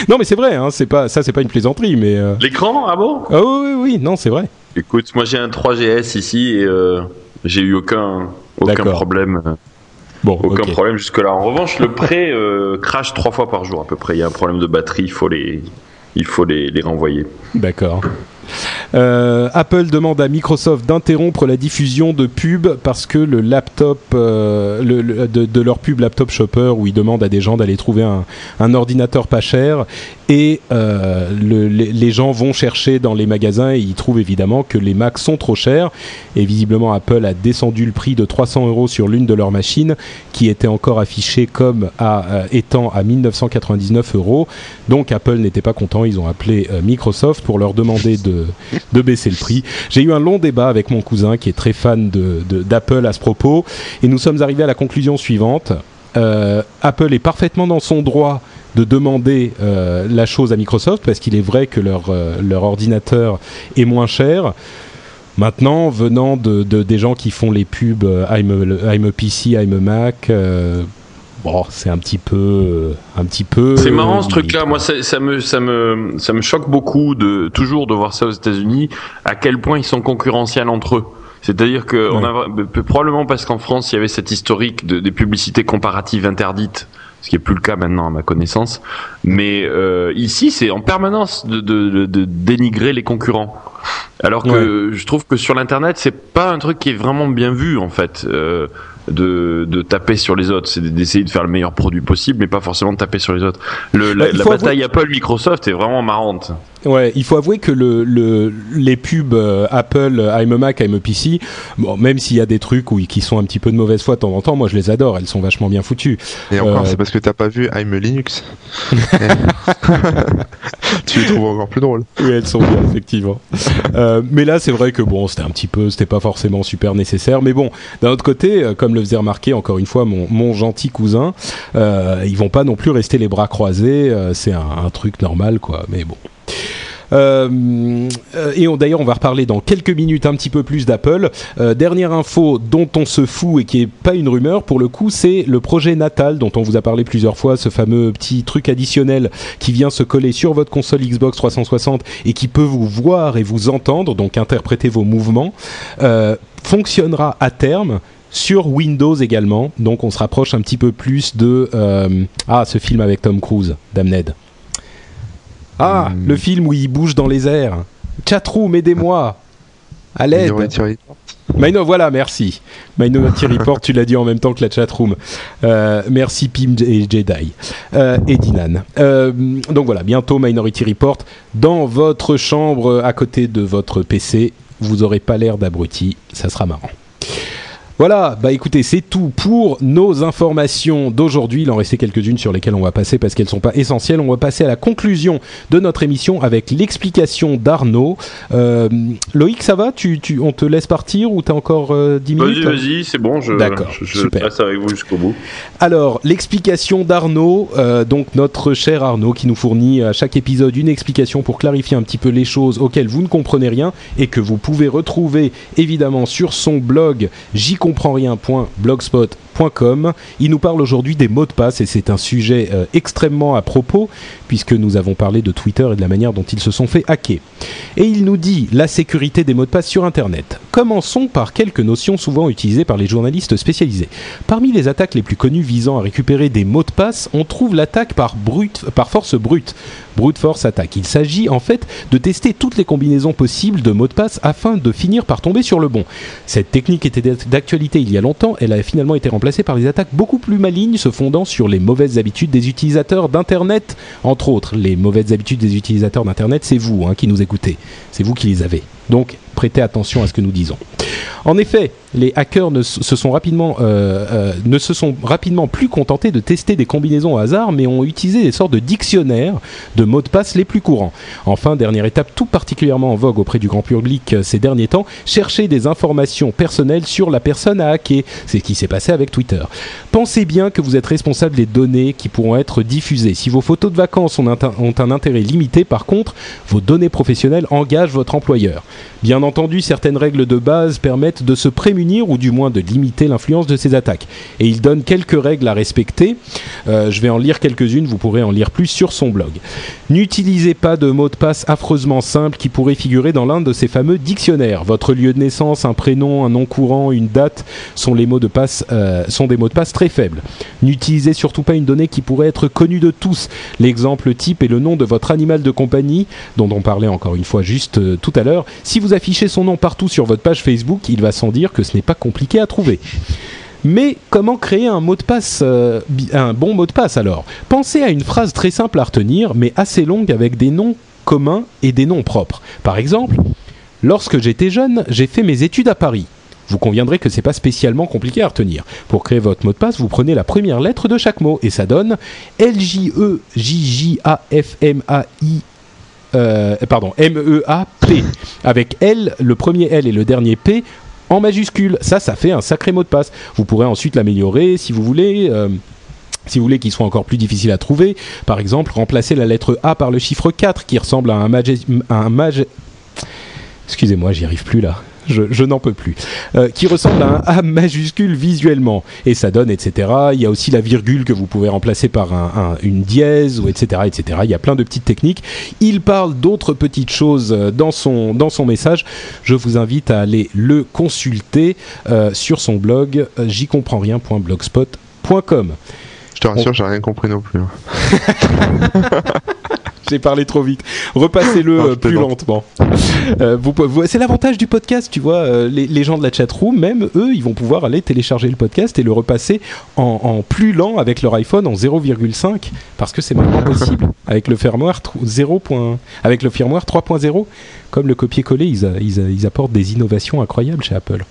non, mais c'est vrai, hein, c'est pas, ça, c'est pas une plaisanterie, mais. Euh, L'écran, ah bon? Ah oui, oui, oui, non, c'est vrai. Écoute, moi j'ai un 3GS ici et euh, j'ai eu aucun, aucun problème. Euh, bon, aucun problème jusque-là. En revanche, le prêt crache trois fois par jour à peu près. Il y a un problème de batterie, il faut les, il faut les, les renvoyer. D'accord. Euh, Apple demande à Microsoft d'interrompre la diffusion de pubs parce que le laptop, euh, de, leur pub Laptop Shopper, où ils demandent à des gens d'aller trouver un, ordinateur pas cher, et euh, le- les, gens vont chercher dans les magasins et ils trouvent évidemment que les Macs sont trop chers. Et visiblement, Apple a descendu le prix de 300 euros sur l'une de leurs machines, qui était encore affichée comme étant à 1999 euros. Donc Apple n'était pas content, ils ont appelé Microsoft pour leur demander de, de baisser le prix. J'ai eu un long débat avec mon cousin qui est très fan d'Apple à ce propos, et nous sommes arrivés à la conclusion suivante. Euh, Apple est parfaitement dans son droit de demander euh, la chose à Microsoft parce qu'il est vrai que leur, euh, ordinateur est moins cher. Maintenant, venant de, de- des gens qui font les pubs euh, I'm, a, PC, I'm a Mac, bon, c'est un petit peu, un petit peu. C'est marrant ce truc-là. Moi, ça, ça me, ça me, ça me choque beaucoup de toujours de voir ça aux États-Unis. À quel point ils sont concurrentiels entre eux. C'est-à-dire que on a probablement parce qu'en France il y avait cette historique de, des publicités comparatives interdites, ce qui est plus le cas maintenant à ma connaissance. Mais euh, ici, c'est en permanence de, de, de- de dénigrer les concurrents. Alors que je trouve que sur l'internet, c'est pas un truc qui est vraiment bien vu en fait. euh, de, de taper sur les autres, c'est d'essayer de faire le meilleur produit possible, mais pas forcément de taper sur les autres. Le, la Bah, la bataille Apple-Microsoft est vraiment marrante. Ouais, il faut avouer que le, le, les pubs euh, Apple, euh, I'm a Mac, I'm a PC, bon, même s'il y a des trucs où, qui sont un petit peu de mauvaise foi de temps en temps, moi je les adore, elles sont vachement bien foutues. Et encore, Euh, c'est parce que t'as pas vu I'm a Linux. tu les trouves encore plus drôles. Oui, elles sont bien, effectivement. Euh, mais là, c'est vrai que bon, c'était un petit peu, c'était pas forcément super nécessaire. Mais bon, d'un autre côté, euh, comme le faisait remarquer encore une fois mon, mon gentil cousin, euh, ils vont pas non plus rester les bras croisés. euh, c'est un, un truc normal, quoi. Mais bon. Euh, et d'ailleurs, on va reparler dans quelques minutes un petit peu plus d'Apple. Euh, dernière info dont on se fout et qui est pas une rumeur pour le coup, c'est le projet Natal dont on vous a parlé plusieurs fois, ce fameux petit truc additionnel qui vient se coller sur votre console Xbox 360 et qui peut vous voir et vous entendre, donc interpréter vos mouvements, euh, fonctionnera à terme sur Windows également. Donc on se rapproche un petit peu plus de ah ce film avec Tom Cruise, Damned. Ah, Hmm. le film où il bouge dans les airs. Chatroom, aidez-moi. À l'aide. Voilà, merci. Minority Report, tu l'as dit en même temps que la chatroom. Euh, merci Pim et Jedi. Euh, et Dinan. Euh, donc voilà, bientôt Minority Report dans votre chambre à côté de votre PC. Vous aurez pas l'air d'abruti, ça sera marrant. Voilà, bah écoutez, c'est tout pour nos informations d'aujourd'hui. Il en restait quelques-unes sur lesquelles on va passer parce qu'elles sont pas essentielles. On va passer à la conclusion de notre émission avec l'explication d'Arnaud. Euh, Loïc, ça va? Tu, tu, On te laisse partir ou t'as encore euh, 10 minutes? Vas-y, vas-y, c'est bon, je, D'accord, je, je super. reste avec vous jusqu'au bout. Alors, l'explication d'Arnaud, euh, donc notre cher Arnaud, qui nous fournit à chaque épisode une explication pour clarifier un petit peu les choses auxquelles vous ne comprenez rien et que vous pouvez retrouver évidemment sur son blog j'y comprends rien.blogspot.com. Il nous parle aujourd'hui des mots de passe et c'est un sujet euh, extrêmement à propos puisque nous avons parlé de Twitter et de la manière dont ils se sont fait hacker. Et il nous dit la sécurité des mots de passe sur Internet. Commençons par quelques notions souvent utilisées par les journalistes spécialisés. Parmi les attaques les plus connues visant à récupérer des mots de passe, on trouve l'attaque par, brute, par force brute. Brute force attaque. Il s'agit en fait de tester toutes les combinaisons possibles de mots de passe afin de finir par tomber sur le bon. Cette technique était d'actualité il y a longtemps, elle a finalement été remplacée par des attaques beaucoup plus malignes se fondant sur les mauvaises habitudes des utilisateurs d'Internet. Entre autres, les mauvaises habitudes des utilisateurs d'Internet, c'est vous hein, qui nous écoutez, c'est vous qui les avez. Donc prêtez attention à ce que nous disons. En effet, les hackers ne se sont rapidement, euh, euh, ne se sont rapidement plus contentés de tester des combinaisons au hasard, mais ont utilisé des sortes de dictionnaires de mots de passe les plus courants. Enfin, dernière étape tout particulièrement en vogue auprès du grand public euh, ces derniers temps, chercher des informations personnelles sur la personne à hacker. C'est ce qui s'est passé avec Twitter. Pensez bien que vous êtes responsable des données qui pourront être diffusées. Si vos photos de vacances ont un, ont un intérêt limité, par contre, vos données professionnelles engagent votre employeur. Bien entendu, certaines règles de base permettent de se prémunir ou du moins de limiter l'influence de ces attaques. Et il donne quelques règles à respecter. Euh, je vais en lire quelques-unes, vous pourrez en lire plus sur son blog. N'utilisez pas de mots de passe affreusement simples qui pourraient figurer dans l'un de ces fameux dictionnaires. Votre lieu de naissance, un prénom, un nom courant, une date sont les mots de passe euh, sont des mots de passe très faibles. N'utilisez surtout pas une donnée qui pourrait être connue de tous. L'exemple type est le nom de votre animal de compagnie, dont on parlait encore une fois juste euh, tout à l'heure. Si vous affichez son nom partout sur votre page Facebook, il va sans dire que ce n'est pas compliqué à trouver. Mais comment créer un mot de passe, euh, un bon mot de passe alors? Pensez à une phrase très simple à retenir, mais assez longue avec des noms communs et des noms propres. Par exemple, lorsque j'étais jeune, j'ai fait mes études à Paris. Vous conviendrez que c'est pas spécialement compliqué à retenir. Pour créer votre mot de passe, vous prenez la première lettre de chaque mot et ça donne L J E J J A F M A I euh, pardon, M-E-A-P. Avec L, le premier L et le dernier P en majuscule. Ça, ça fait un sacré mot de passe. Vous pourrez ensuite l'améliorer si vous voulez. euh, si vous voulez qu'il soit encore plus difficile à trouver, par exemple, remplacer la lettre A par le chiffre 4 qui ressemble à un mage... Un. Excusez-moi, j'y arrive plus là. Je, je n'en peux plus. Euh, qui ressemble à un A majuscule visuellement. Et ça donne, etc. Il y a aussi la virgule que vous pouvez remplacer par un, un- une dièse, ou etc., etc. Il y a plein de petites techniques. Il parle d'autres petites choses euh, dans son, dans son message. Je vous invite à aller le consulter euh, sur son blog j'y comprends rien.blogspot.com. Je te rassure, j'ai rien compris non plus. J'ai parlé trop vite. Repassez-le euh, plus lentement. Euh, vous, pouvez- vous- c'est l'avantage du podcast, tu vois. euh, les, les gens de la chatroom, même eux, ils vont pouvoir aller télécharger le podcast et le repasser en, en plus lent avec leur iPhone en 0,5 parce que c'est maintenant possible avec le firmware tr- 0. point- avec le firmware 3.0. Comme le copier-coller, ils apportent des innovations incroyables chez Apple.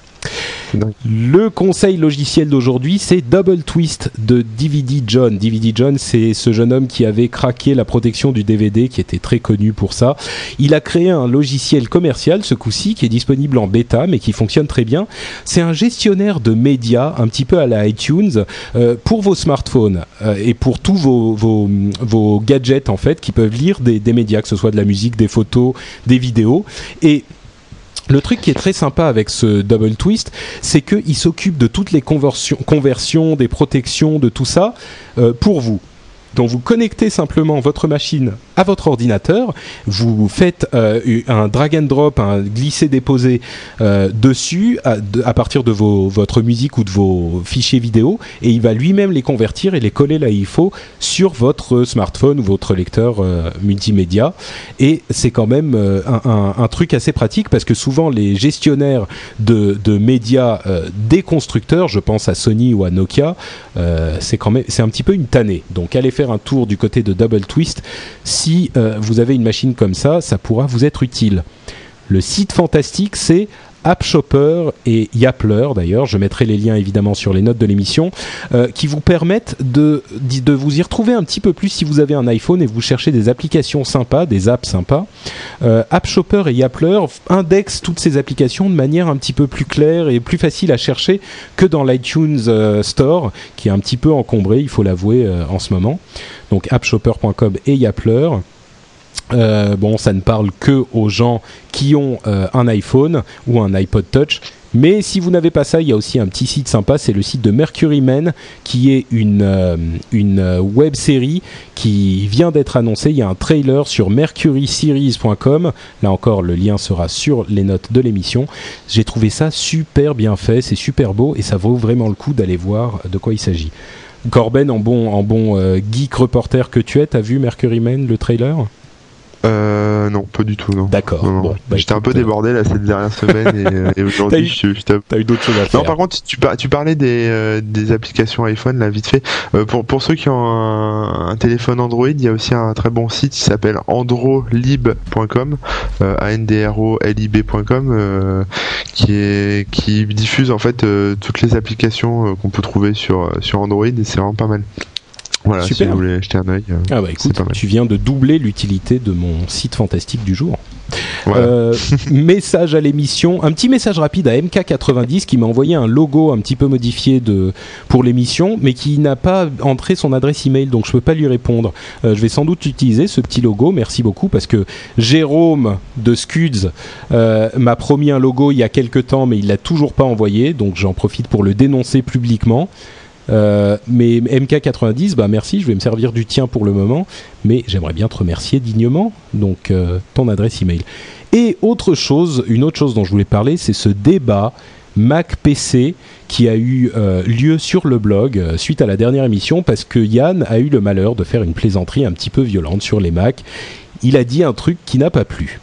Le conseil logiciel d'aujourd'hui, c'est Double Twist de DVD John. DVD John, c'est ce jeune homme qui avait craqué la protection du DVD, qui était très connu pour ça. Il a créé un logiciel commercial, ce coup-ci, qui est disponible en bêta, mais qui fonctionne très bien. C'est un gestionnaire de médias, un petit peu à la iTunes, euh, pour vos smartphones euh, et pour tous vos gadgets, en fait, qui peuvent lire des, des médias, que ce soit de la musique, des photos, des vidéos. Et le truc qui est très sympa avec ce Double Twist, c'est qu'il s'occupe de toutes les conversions, des protections, de tout ça euh, pour vous. Donc vous connectez simplement votre machine à votre ordinateur, vous faites euh, un drag and drop, un glisser-déposer euh, dessus à, partir de vos, votre musique ou de vos fichiers vidéo, et il va lui-même les convertir et les coller là où il faut sur votre smartphone ou votre lecteur euh, multimédia. Et c'est quand même un, truc assez pratique parce que souvent les gestionnaires de, de médias des constructeurs, je pense à Sony ou à Nokia, c'est quand même c'est un petit peu une tannée. Donc allez faire un tour du côté de Double Twist. Si euh, vous avez une machine comme ça, ça pourra vous être utile. Le site fantastique, c'est AppShopper et Yappler d'ailleurs, je mettrai les liens évidemment sur les notes de l'émission, euh, qui vous permettent de, vous y retrouver un petit peu plus si vous avez un iPhone et vous cherchez des applications sympas, des apps sympas. Euh, AppShopper et Yappler indexent toutes ces applications de manière un petit peu plus claire et plus facile à chercher que dans l'iTunes euh, Store, qui est un petit peu encombré, il faut l'avouer, en ce moment. Donc appshopper.com et Yappler. Euh, bon, ça ne parle que aux gens qui ont euh, un iPhone ou un iPod Touch. Mais si vous n'avez pas ça, il y a aussi un petit site sympa, c'est le site de Mercury Man, qui est une, euh, une web série qui vient d'être annoncée. Il y a un trailer sur mercuryseries.com. Là encore, le lien sera sur les notes de l'émission. J'ai trouvé ça super bien fait, c'est super beau et ça vaut vraiment le coup d'aller voir de quoi il s'agit. Corben, en bon, en bon geek reporter que tu es, t'as vu Mercury Man, le trailer? Euh, non, pas du tout, non. D'accord. Bon, bah, J'étais un peu débordé là cette dernière semaine et, euh, et aujourd'hui je, T'as eu d'autres choses à faire. Non, par contre, tu, par- tu parlais des, euh, des applications iPhone, là, vite fait. Euh, pour, pour ceux qui ont un, un téléphone Android, il y a aussi un très bon site qui s'appelle androlib.com, euh, A-N-D-R-O-L-I-B.com, euh, qui, est, qui diffuse en fait toutes les applications qu'on peut trouver sur, sur Android et c'est vraiment pas mal. Voilà, Super. si vous voulez jeter un œil. Ah bah écoute, tu viens de doubler l'utilité de mon site fantastique du jour. voilà. Euh, message à l'émission, un petit message rapide à MK90 qui m'a envoyé un logo un petit peu modifié de pour l'émission, mais qui n'a pas entré son adresse email, donc je peux pas lui répondre. Euh, je vais sans doute utiliser ce petit logo. Merci beaucoup parce que Jérôme de Scuds euh, m'a promis un logo il y a quelques temps, mais il l'a toujours pas envoyé, donc j'en profite pour le dénoncer publiquement. Euh, mais MK90, bah merci, je vais me servir du tien pour le moment, mais j'aimerais bien te remercier dignement. Donc euh, ton adresse email. Et autre chose, une autre chose dont je voulais parler, c'est ce débat Mac PC qui a eu euh, lieu sur le blog suite à la dernière émission parce que Yann a eu le malheur de faire une plaisanterie un petit peu violente sur les Mac. Il a dit un truc qui n'a pas plu.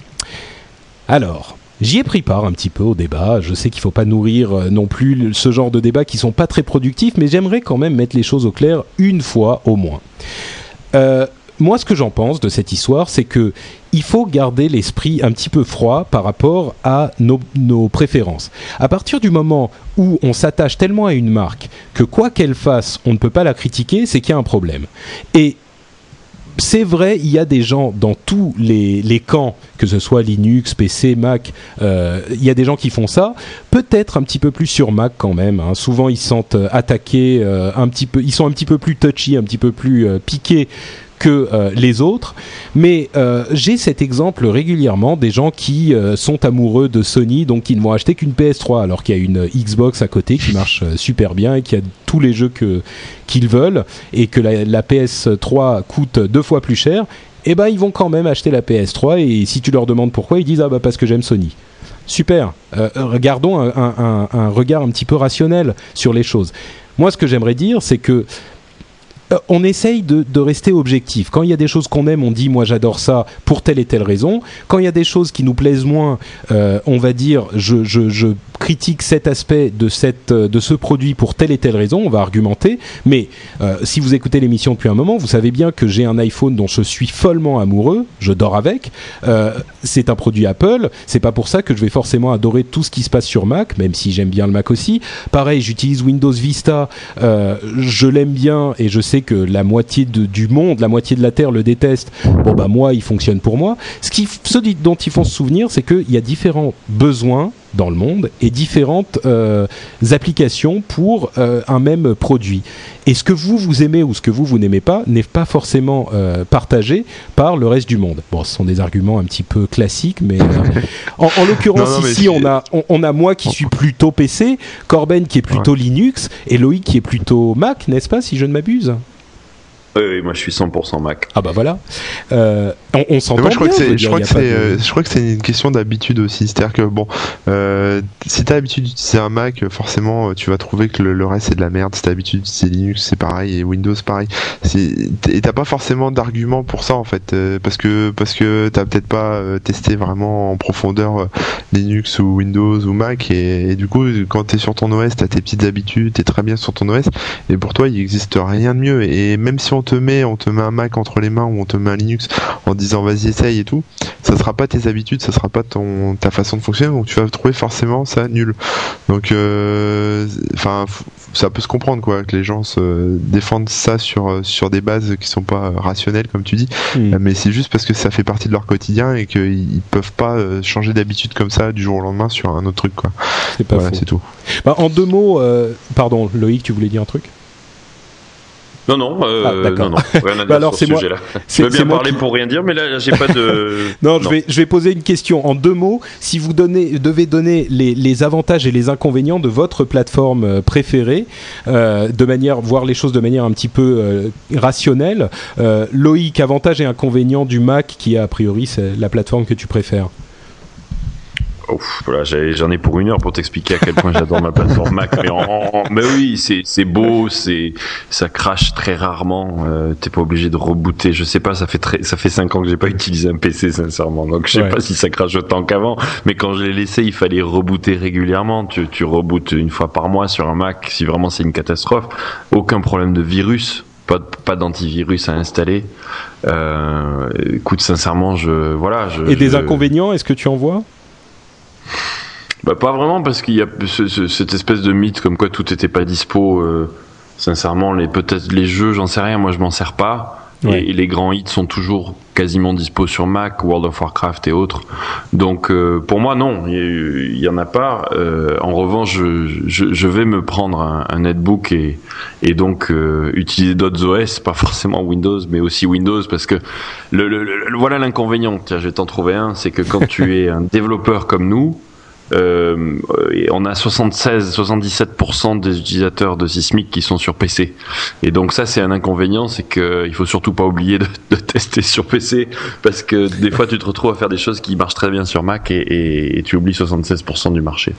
Alors, J'y ai pris part un petit peu au débat. Je sais qu'il ne faut pas nourrir euh, non plus ce genre de débats qui sont pas très productifs, mais j'aimerais quand même mettre les choses au clair une fois au moins. Euh, moi, ce que j'en pense de cette histoire, c'est que il faut garder l'esprit un petit peu froid par rapport à nos, nos préférences. À partir du moment où on s'attache tellement à une marque que quoi qu'elle fasse, on ne peut pas la critiquer, c'est qu'il y a un problème. Et c'est vrai, il y a des gens dans tous les, camps, que ce soit Linux, PC, Mac, euh, il y a des gens qui font ça. Peut-être un petit peu plus sur Mac quand même. hein. Souvent, ils se sentent euh, attaqués, euh, un petit peu, ils sont un petit peu plus touchy, un petit peu plus piqués que euh, les autres. Mais euh, j'ai cet exemple régulièrement des gens qui euh, sont amoureux de Sony, donc qui ne vont acheter qu'une PS3 alors qu'il y a une Xbox à côté qui marche super bien et qui a tous les jeux que qu'ils veulent et que la, la PS3 coûte deux fois plus cher. Et ben ils vont quand même acheter la PS3 et si tu leur demandes pourquoi, ils disent ah bah parce que j'aime Sony. Super. Regardons un regard un petit peu rationnel sur les choses. Moi, ce que j'aimerais dire, c'est que euh, on essaye de, rester objectif. Quand il y a des choses qu'on aime, on dit moi j'adore ça pour telle et telle raison. Quand il y a des choses qui nous plaisent moins, euh, on va dire je, critique cet aspect euh, de ce produit pour telle et telle raison, on va argumenter. Mais si vous écoutez l'émission depuis un moment, vous savez bien que j'ai un iPhone dont je suis follement amoureux, je dors avec. C'est un produit Apple, c'est pas pour ça que je vais forcément adorer tout ce qui se passe sur Mac, même si j'aime bien le Mac aussi. Pareil, j'utilise Windows Vista, je l'aime bien et je sais que la moitié du monde, la moitié de la Terre le déteste. Bon bah moi, il fonctionne pour moi. Ce, qui, ce dont il faut se souvenir, c'est qu'il y a différents besoins dans le monde et différentes euh, applications pour euh, un même produit. Et ce que vous, vous aimez ou ce que vous, vous n'aimez pas n'est pas forcément euh, partagé par le reste du monde. Bon, ce sont des arguments un petit peu classiques, mais en, en l'occurrence ici, c'est- on a, on, on a moi qui suis plutôt PC, Corben qui est plutôt Linux et Loïc qui est plutôt Mac, n'est-ce pas, si je ne m'abuse? Oui, oui, moi je suis 100% Mac. Ah bah voilà. Euh, on on s'entend moi, je crois bien, que c'est, je crois que c'est, de- euh, je crois que c'est une question d'habitude aussi. C'est-à-dire que bon, euh, si t'as l'habitude d'utiliser un Mac, forcément, euh, tu vas trouver que le, le reste c'est de la merde. Si t'as l'habitude d'utiliser Linux, c'est pareil, et Windows, pareil. C'est, et t'as pas forcément d'argument pour ça en fait, euh, parce que parce que t'as peut-être pas euh, testé vraiment en profondeur euh, Linux ou Windows ou Mac, et, et du coup, quand t'es sur ton OS, t'as tes petites habitudes, t'es très bien sur ton OS, et pour toi, il existe rien de mieux. Et même si on te met, on te met un Mac entre les mains ou on te met un Linux en disant vas-y essaye et tout, ça sera pas tes habitudes, ça sera pas ton ta façon de fonctionner, donc tu vas trouver forcément ça nul. Donc euh, enfin ça peut se comprendre quoi que les gens se défendent ça sur sur des bases qui sont pas rationnelles comme tu dis, Hmm. mais c'est juste parce que ça fait partie de leur quotidien et qu'ils ils peuvent pas euh, changer d'habitude comme ça du jour au lendemain sur un autre truc quoi. C'est pas voilà, faux. c'est tout. Bah, en deux mots, euh, pardon, Loïc, tu voulais dire un truc? Non, non, euh, Ah, non, non, rien à dire Bah alors, c'est ce moi- Je veux bien parler qui- pour rien dire, mais là, j'ai pas de. Non, je vais, je vais poser une question en deux mots. Si vous donnez, devez donner les, les avantages et les inconvénients de votre plateforme euh, préférée, euh, de manière, voir les choses de manière un petit peu euh, rationnelle, Loïc, avantages et inconvénients du Mac, qui a priori c'est la plateforme que tu préfères. Ouf, voilà, j'en ai pour une heure pour t'expliquer à quel point j'adore ma plateforme Mac. Mais, en- mais oui, c'est beau, c'est ça crache très rarement. Euh, T'es pas obligé de rebooter. Je sais pas, ça fait très, ça fait cinq ans que j'ai pas utilisé un PC sincèrement, donc je sais Ouais. pas si ça crache autant qu'avant. Mais quand je l'ai laissé, il fallait rebooter régulièrement. Tu tu rebootes une fois par mois sur un Mac si vraiment c'est une catastrophe. Aucun problème de virus. Pas, pas d'antivirus à installer. Euh, écoute, sincèrement, je voilà. Je, Et des je- inconvénients, est-ce que tu en vois? Bah pas vraiment parce qu'il y a ce- ce- cette espèce de mythe comme quoi tout était pas dispo. euh, Sincèrement, les peut-être les jeux, j'en sais rien. Moi, je m'en sers pas. Et, les grands hits sont toujours quasiment dispo sur Mac, World of Warcraft et autres. Donc euh, pour moi non, il y, en a pas. Euh, en revanche, je, je, je, vais me prendre un, un netbook et, et donc euh, utiliser d'autres OS, pas forcément Windows, mais aussi Windows, parce que le, le, le voilà l'inconvénient. Tiens, je vais t'en trouver un, c'est que quand tu es un développeur comme nous, euh, on a 76-77% des utilisateurs de Sismic qui sont sur PC. Et donc ça, c'est un inconvénient, c'est qu'il faut surtout pas oublier de, de, tester sur PC parce que des fois, tu te retrouves à faire des choses qui marchent très bien sur Mac et, et, et tu oublies 76% du marché.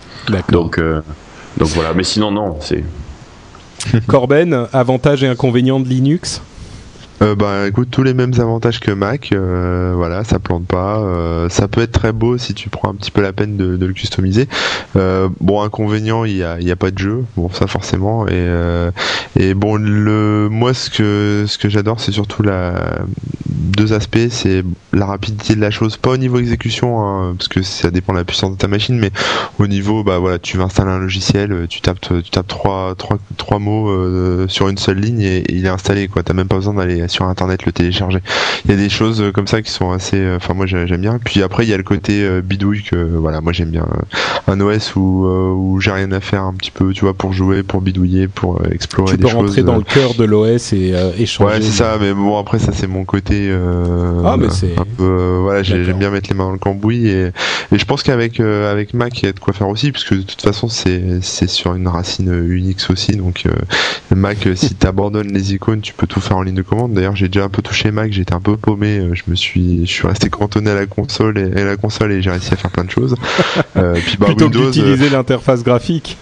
Donc, euh, donc voilà. Mais sinon, non, c'est. Corben, avantages et inconvénients de Linux? Euh, bah écoute, tous les mêmes avantages que Mac, euh, voilà, ça plante pas. Euh, ça peut être très beau si tu prends un petit peu la peine de, le customiser. Euh, bon, inconvénient, il y a, y a pas de jeu, bon ça forcément. Et, et bon, le, moi ce que ce que j'adore, c'est surtout la deux aspects, c'est la rapidité de la chose, pas au niveau exécution, hein, parce que ça dépend de la puissance de ta machine, mais au niveau, bah voilà, tu vas installer un logiciel, tu tapes tu tapes trois trois trois mots sur une seule ligne et, et il est installé quoi. T'as même pas besoin d'aller sur internet le télécharger. Il y a des choses comme ça qui sont assez. Enfin, moi j'aime bien. Puis après, il y a le côté bidouille que voilà, moi j'aime bien. Un OS où, où j'ai rien à faire un petit peu, tu vois, pour jouer, pour bidouiller, pour explorer tu des choses. Tu peux rentrer dans le cœur de l'OS et échanger. Ouais, c'est ça. Mais bon, après ça c'est mon côté. ah, mais c'est. Un peu. voilà, j'aime bien mettre les mains dans le cambouis et, et je pense qu'avec avec Mac il y a de quoi faire aussi, puisque de toute façon c'est c'est sur une racine Unix aussi, donc Mac si tu abandonnes les icônes, tu peux tout faire en ligne de commande. D'ailleurs, j'ai déjà un peu touché Mac, j'étais un peu paumé, je me suis, je suis resté cantonné à la console et, à la console et j'ai réussi à faire plein de choses. euh, puis bah, Plutôt Windows, que d'utiliser euh... l'interface graphique.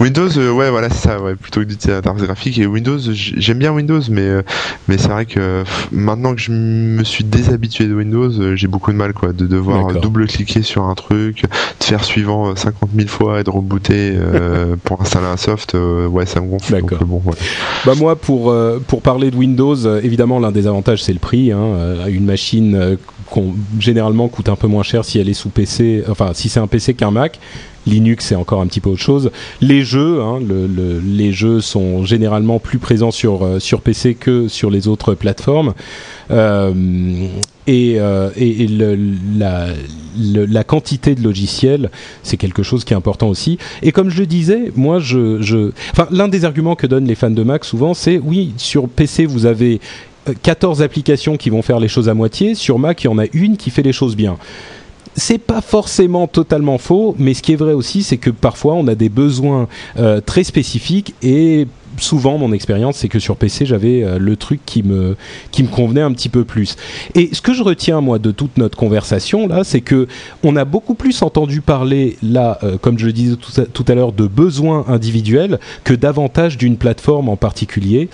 Windows, euh, ouais, voilà, c'est ça, ouais, plutôt que d'utiliser l'interface graphique. Et Windows, j'aime bien Windows, mais euh, mais c'est vrai que maintenant que je me suis déshabitué de Windows, euh, j'ai beaucoup de mal, quoi, de devoir double-cliquer sur un truc, de faire suivant 50 000 fois et de rebooter pour installer un soft, ouais, ça me gonfle. D'accord. Bon, ouais. Bah moi, pour pour parler de Windows, évidemment, l'un des avantages, c'est le prix. Hein, une machine qu'on généralement coûte un peu moins cher si elle est sous PC, enfin si c'est un PC qu'un Mac. Linux c'est encore un petit peu autre chose. Les jeux, hein, le, le, les jeux sont généralement plus présents sur euh, sur PC que sur les autres plateformes. Euh, et, euh, la, quantité de logiciels, c'est quelque chose qui est important aussi. Et comme je le disais, moi, je, enfin, l'un des arguments que donnent les fans de Mac souvent, c'est oui, sur PC vous avez 14 applications qui vont faire les choses à moitié. Sur Mac, il y en a une qui fait les choses bien. C'est pas forcément totalement faux, mais ce qui est vrai aussi, c'est que parfois on a des besoins euh, très spécifiques et souvent mon expérience c'est que sur PC j'avais euh, le truc qui me qui me convenait un petit peu plus. Et ce que je retiens moi de toute notre conversation là, c'est que on a beaucoup plus entendu parler là euh, comme je le disais tout à, l'heure de besoins individuels que davantage d'une plateforme en particulier.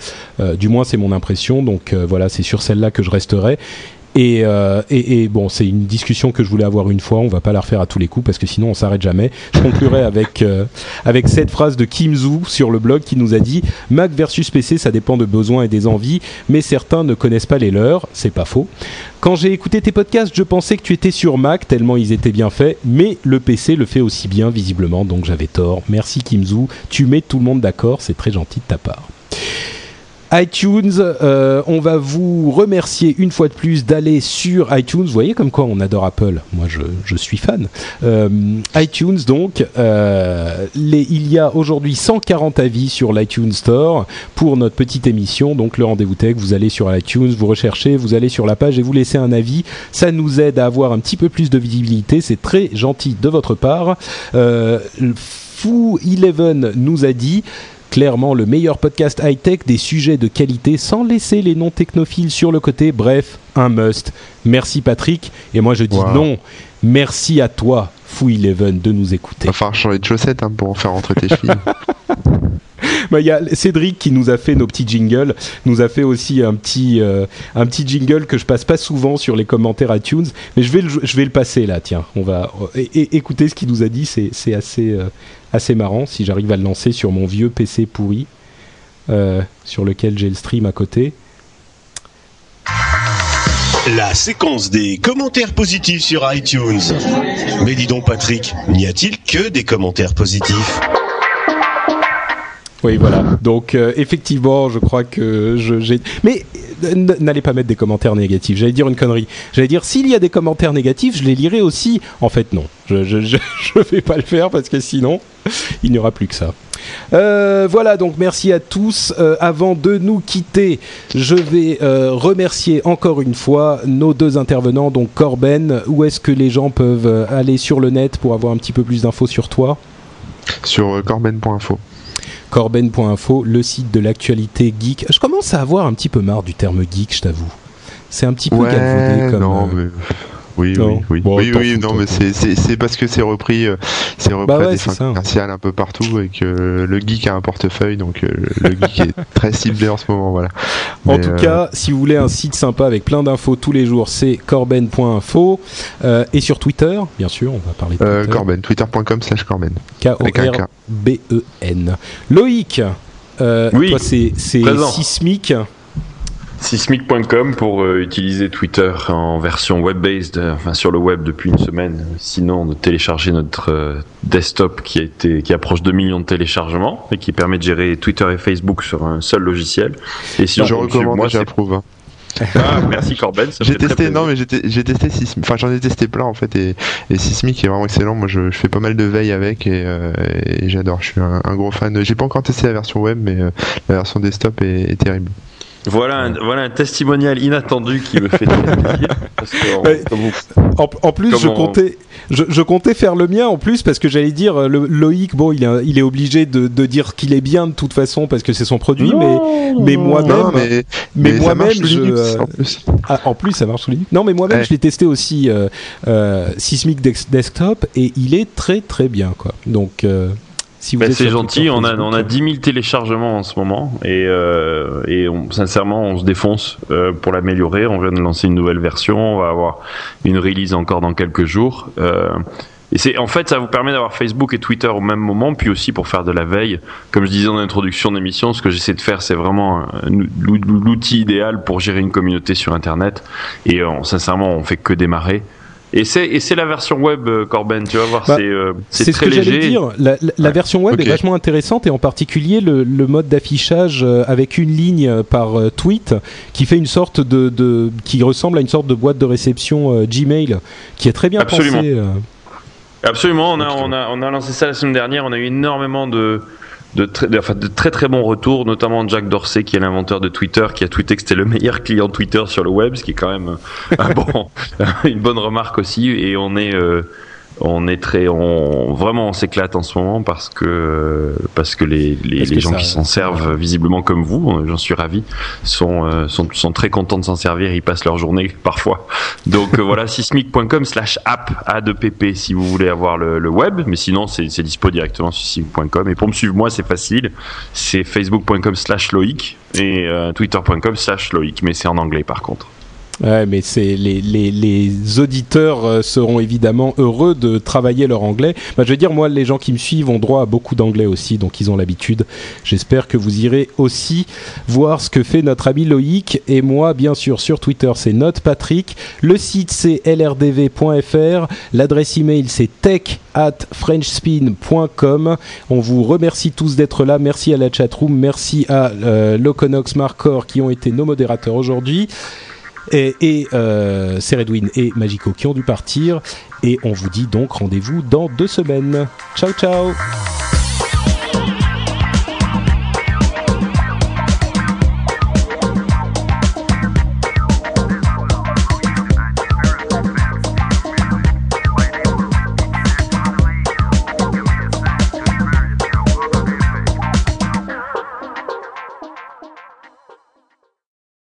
Du moins c'est mon impression donc voilà, c'est sur celle-là que je resterai. Et, euh, et, et, bon, c'est une discussion que je voulais avoir une fois. On va pas la refaire à tous les coups parce que sinon on s'arrête jamais. Je conclurai avec euh, avec cette phrase de Kim Zhu sur le blog qui nous a dit Mac versus PC, ça dépend de besoins et des envies, mais certains ne connaissent pas les leurs. C'est pas faux. Quand j'ai écouté tes podcasts, je pensais que tu étais sur Mac tellement ils étaient bien faits, mais le PC le fait aussi bien visiblement, donc j'avais tort. Merci Kim Zhu. Tu mets tout le monde d'accord. C'est très gentil de ta part iTunes. Euh, on va vous remercier une fois de plus d'aller sur iTunes. Vous voyez comme quoi on adore Apple. Moi, je, suis fan. Euh, iTunes, donc, euh, il y a aujourd'hui 140 avis sur l'iTunes Store pour notre petite émission. Donc, le rendez-vous tech. Vous allez sur iTunes, vous recherchez, vous allez sur la page et vous laissez un avis. Ça nous aide à avoir un petit peu plus de visibilité. C'est très gentil de votre part. Fou Eleven nous a dit clairement le meilleur podcast high-tech, des sujets de qualité sans laisser les non technophiles sur le côté. Bref, un must. Merci Patrick. Et moi je dis wow. non. Merci à toi, Fou Eleven, de nous écouter. Il va falloir changer de chaussettes hein, pour faire rentrer tes chevilles. bah, y a Cédric qui nous a fait nos petits jingles, nous a fait aussi un petit, euh, jingle que je passe pas souvent sur les commentaires iTunes, mais je vais le, passer là, tiens. On va et, écouter ce qu'il nous a dit, c'est assez, euh, assez marrant si j'arrive à le lancer sur mon vieux PC pourri, euh, sur lequel j'ai le stream à côté. La séquence des commentaires positifs sur iTunes. Mais dis donc Patrick, n'y a-t-il que des commentaires positifs? Oui, voilà. Donc, euh, effectivement, je crois que j'ai. Mais euh, n'allez pas mettre des commentaires négatifs. J'allais dire une connerie. J'allais dire s'il y a des commentaires négatifs, je les lirai aussi. En fait, non. Je je, je, je vais pas le faire parce que sinon, il n'y aura plus que ça. Euh, voilà, donc merci à tous. Avant de nous quitter, je vais remercier encore une fois nos deux intervenants, donc Corben. Où est-ce que les gens peuvent aller sur le net pour avoir un petit peu plus d'infos sur toi? Sur corben.info. corben.info, le site de l'actualité geek. Je commence à avoir un petit peu marre du terme geek, je t'avoue. C'est un petit peu Ouais, galvaudé comme. non, euh, mais... Oui, Non. oui, oui, Bon, oui, oui, non, mais c'est- parce que c'est repris, euh, c'est repris Bah à ouais, des c'est fins ça. commerciales un peu partout et que le geek a un portefeuille, donc euh, le geek est très ciblé en ce moment, voilà. En tout euh, cas, si vous voulez un site sympa avec plein d'infos tous les jours, c'est corben.info. Euh, et sur Twitter, bien sûr, on va parler de euh. Corben, twitter.com slash Corben. K-O-R-B-E-N. Loïc, euh, Oui, toi c'est sismique. Sismic.com pour euh, utiliser Twitter en version web-based, euh, enfin sur le web depuis une semaine. Sinon, de télécharger notre euh, desktop qui a été qui approche 2 millions de téléchargements et qui permet de gérer Twitter et Facebook sur un seul logiciel. Et sinon, je recommande, moi, j'approuve. hein. Ah, merci Corben. J'ai testé, non, mais j'ai te- j'ai testé Sismic. Enfin, j'en ai testé plein en fait, et, et Sismic est vraiment excellent. Moi, je, je fais pas mal de veille avec et, euh, et j'adore. Je suis un, un gros fan. J'ai pas encore testé la version web, mais euh, la version desktop est, est terrible. Voilà un, voilà un testimonial inattendu qui me fait. Parce que, Ouais. En, en plus, je comptais, je, je comptais faire le mien en plus parce que j'allais dire euh, le, Loïc, bon, il est, il est obligé de, de dire qu'il est bien de toute façon parce que c'est son produit, mais mais moi-même, mais, moi-même, euh, en plus. Ah, en plus, ça marche sous Linux. Non, mais moi-même, Ouais. je l'ai testé aussi euh, euh, Sismic Dex- Desktop et il est très très bien, quoi. Donc, euh, si Ben, c'est gentil, Twitter, on a, on a 10 000 téléchargements en ce moment et, euh, et on- sincèrement on se défonce euh, pour l'améliorer. On vient de lancer une nouvelle version, on va avoir une release encore dans quelques jours. Euh, et c'est en fait ça vous permet d'avoir Facebook et Twitter au même moment, puis aussi pour faire de la veille. Comme je disais en introduction d'émission, ce que j'essaie de faire, c'est vraiment l'ou- l'outil idéal pour gérer une communauté sur Internet. Et euh, sincèrement, on fait que démarrer. Et c'est la version web, euh, Corben. Tu vas voir, Bah, c'est euh, c'est ce très que j'allais léger. dire. La, la- la Ouais. version web est vachement intéressante et en particulier le, le mode d'affichage euh, avec une ligne par tweet qui fait une sorte de, de qui ressemble à une sorte de boîte de réception Gmail qui est très bien Absolument. pensée. Absolument, on a, on, a, on a lancé ça la semaine dernière, on a eu énormément de, de, très, de, enfin, de très très bons retours, notamment Jack Dorsey qui est l'inventeur de Twitter, qui a tweeté que c'était le meilleur client Twitter sur le web, ce qui est quand même un bon, une bonne remarque aussi, et on est... euh, on est très, on vraiment on s'éclate en ce moment parce que parce que les, les, Parce les que gens ça- qui s'en servent visiblement comme vous, euh, j'en suis ravi, sont, euh, sont sont très contents de s'en servir. Ils passent leur journée parfois. Donc euh, voilà, sismic.com slash app a2pp si vous voulez avoir le, le web, mais sinon c'est c'est dispo directement sur sismic.com. Et pour me suivre moi c'est facile, c'est facebook.com slash loïc et euh, twitter.com slash loïc, mais c'est en anglais par contre. Ouais, mais c'est les, les, les auditeurs euh, seront évidemment heureux de travailler leur anglais. Bah, je veux dire, moi, les gens qui me suivent ont droit à beaucoup d'anglais aussi, donc ils ont l'habitude. J'espère que vous irez aussi voir ce que fait notre ami Loïc et moi, bien sûr, sur Twitter, c'est Note Patrick. Le site c'est lrdv.fr. L'adresse email c'est tech at frenchspin.com. On vous remercie tous d'être là. Merci à la chatroom. Merci à euh, Loconox Marcor qui ont été nos modérateurs aujourd'hui et, euh, c'est Redwin et Magico qui ont dû partir. Et on vous dit donc rendez-vous dans deux semaines. Ciao ciao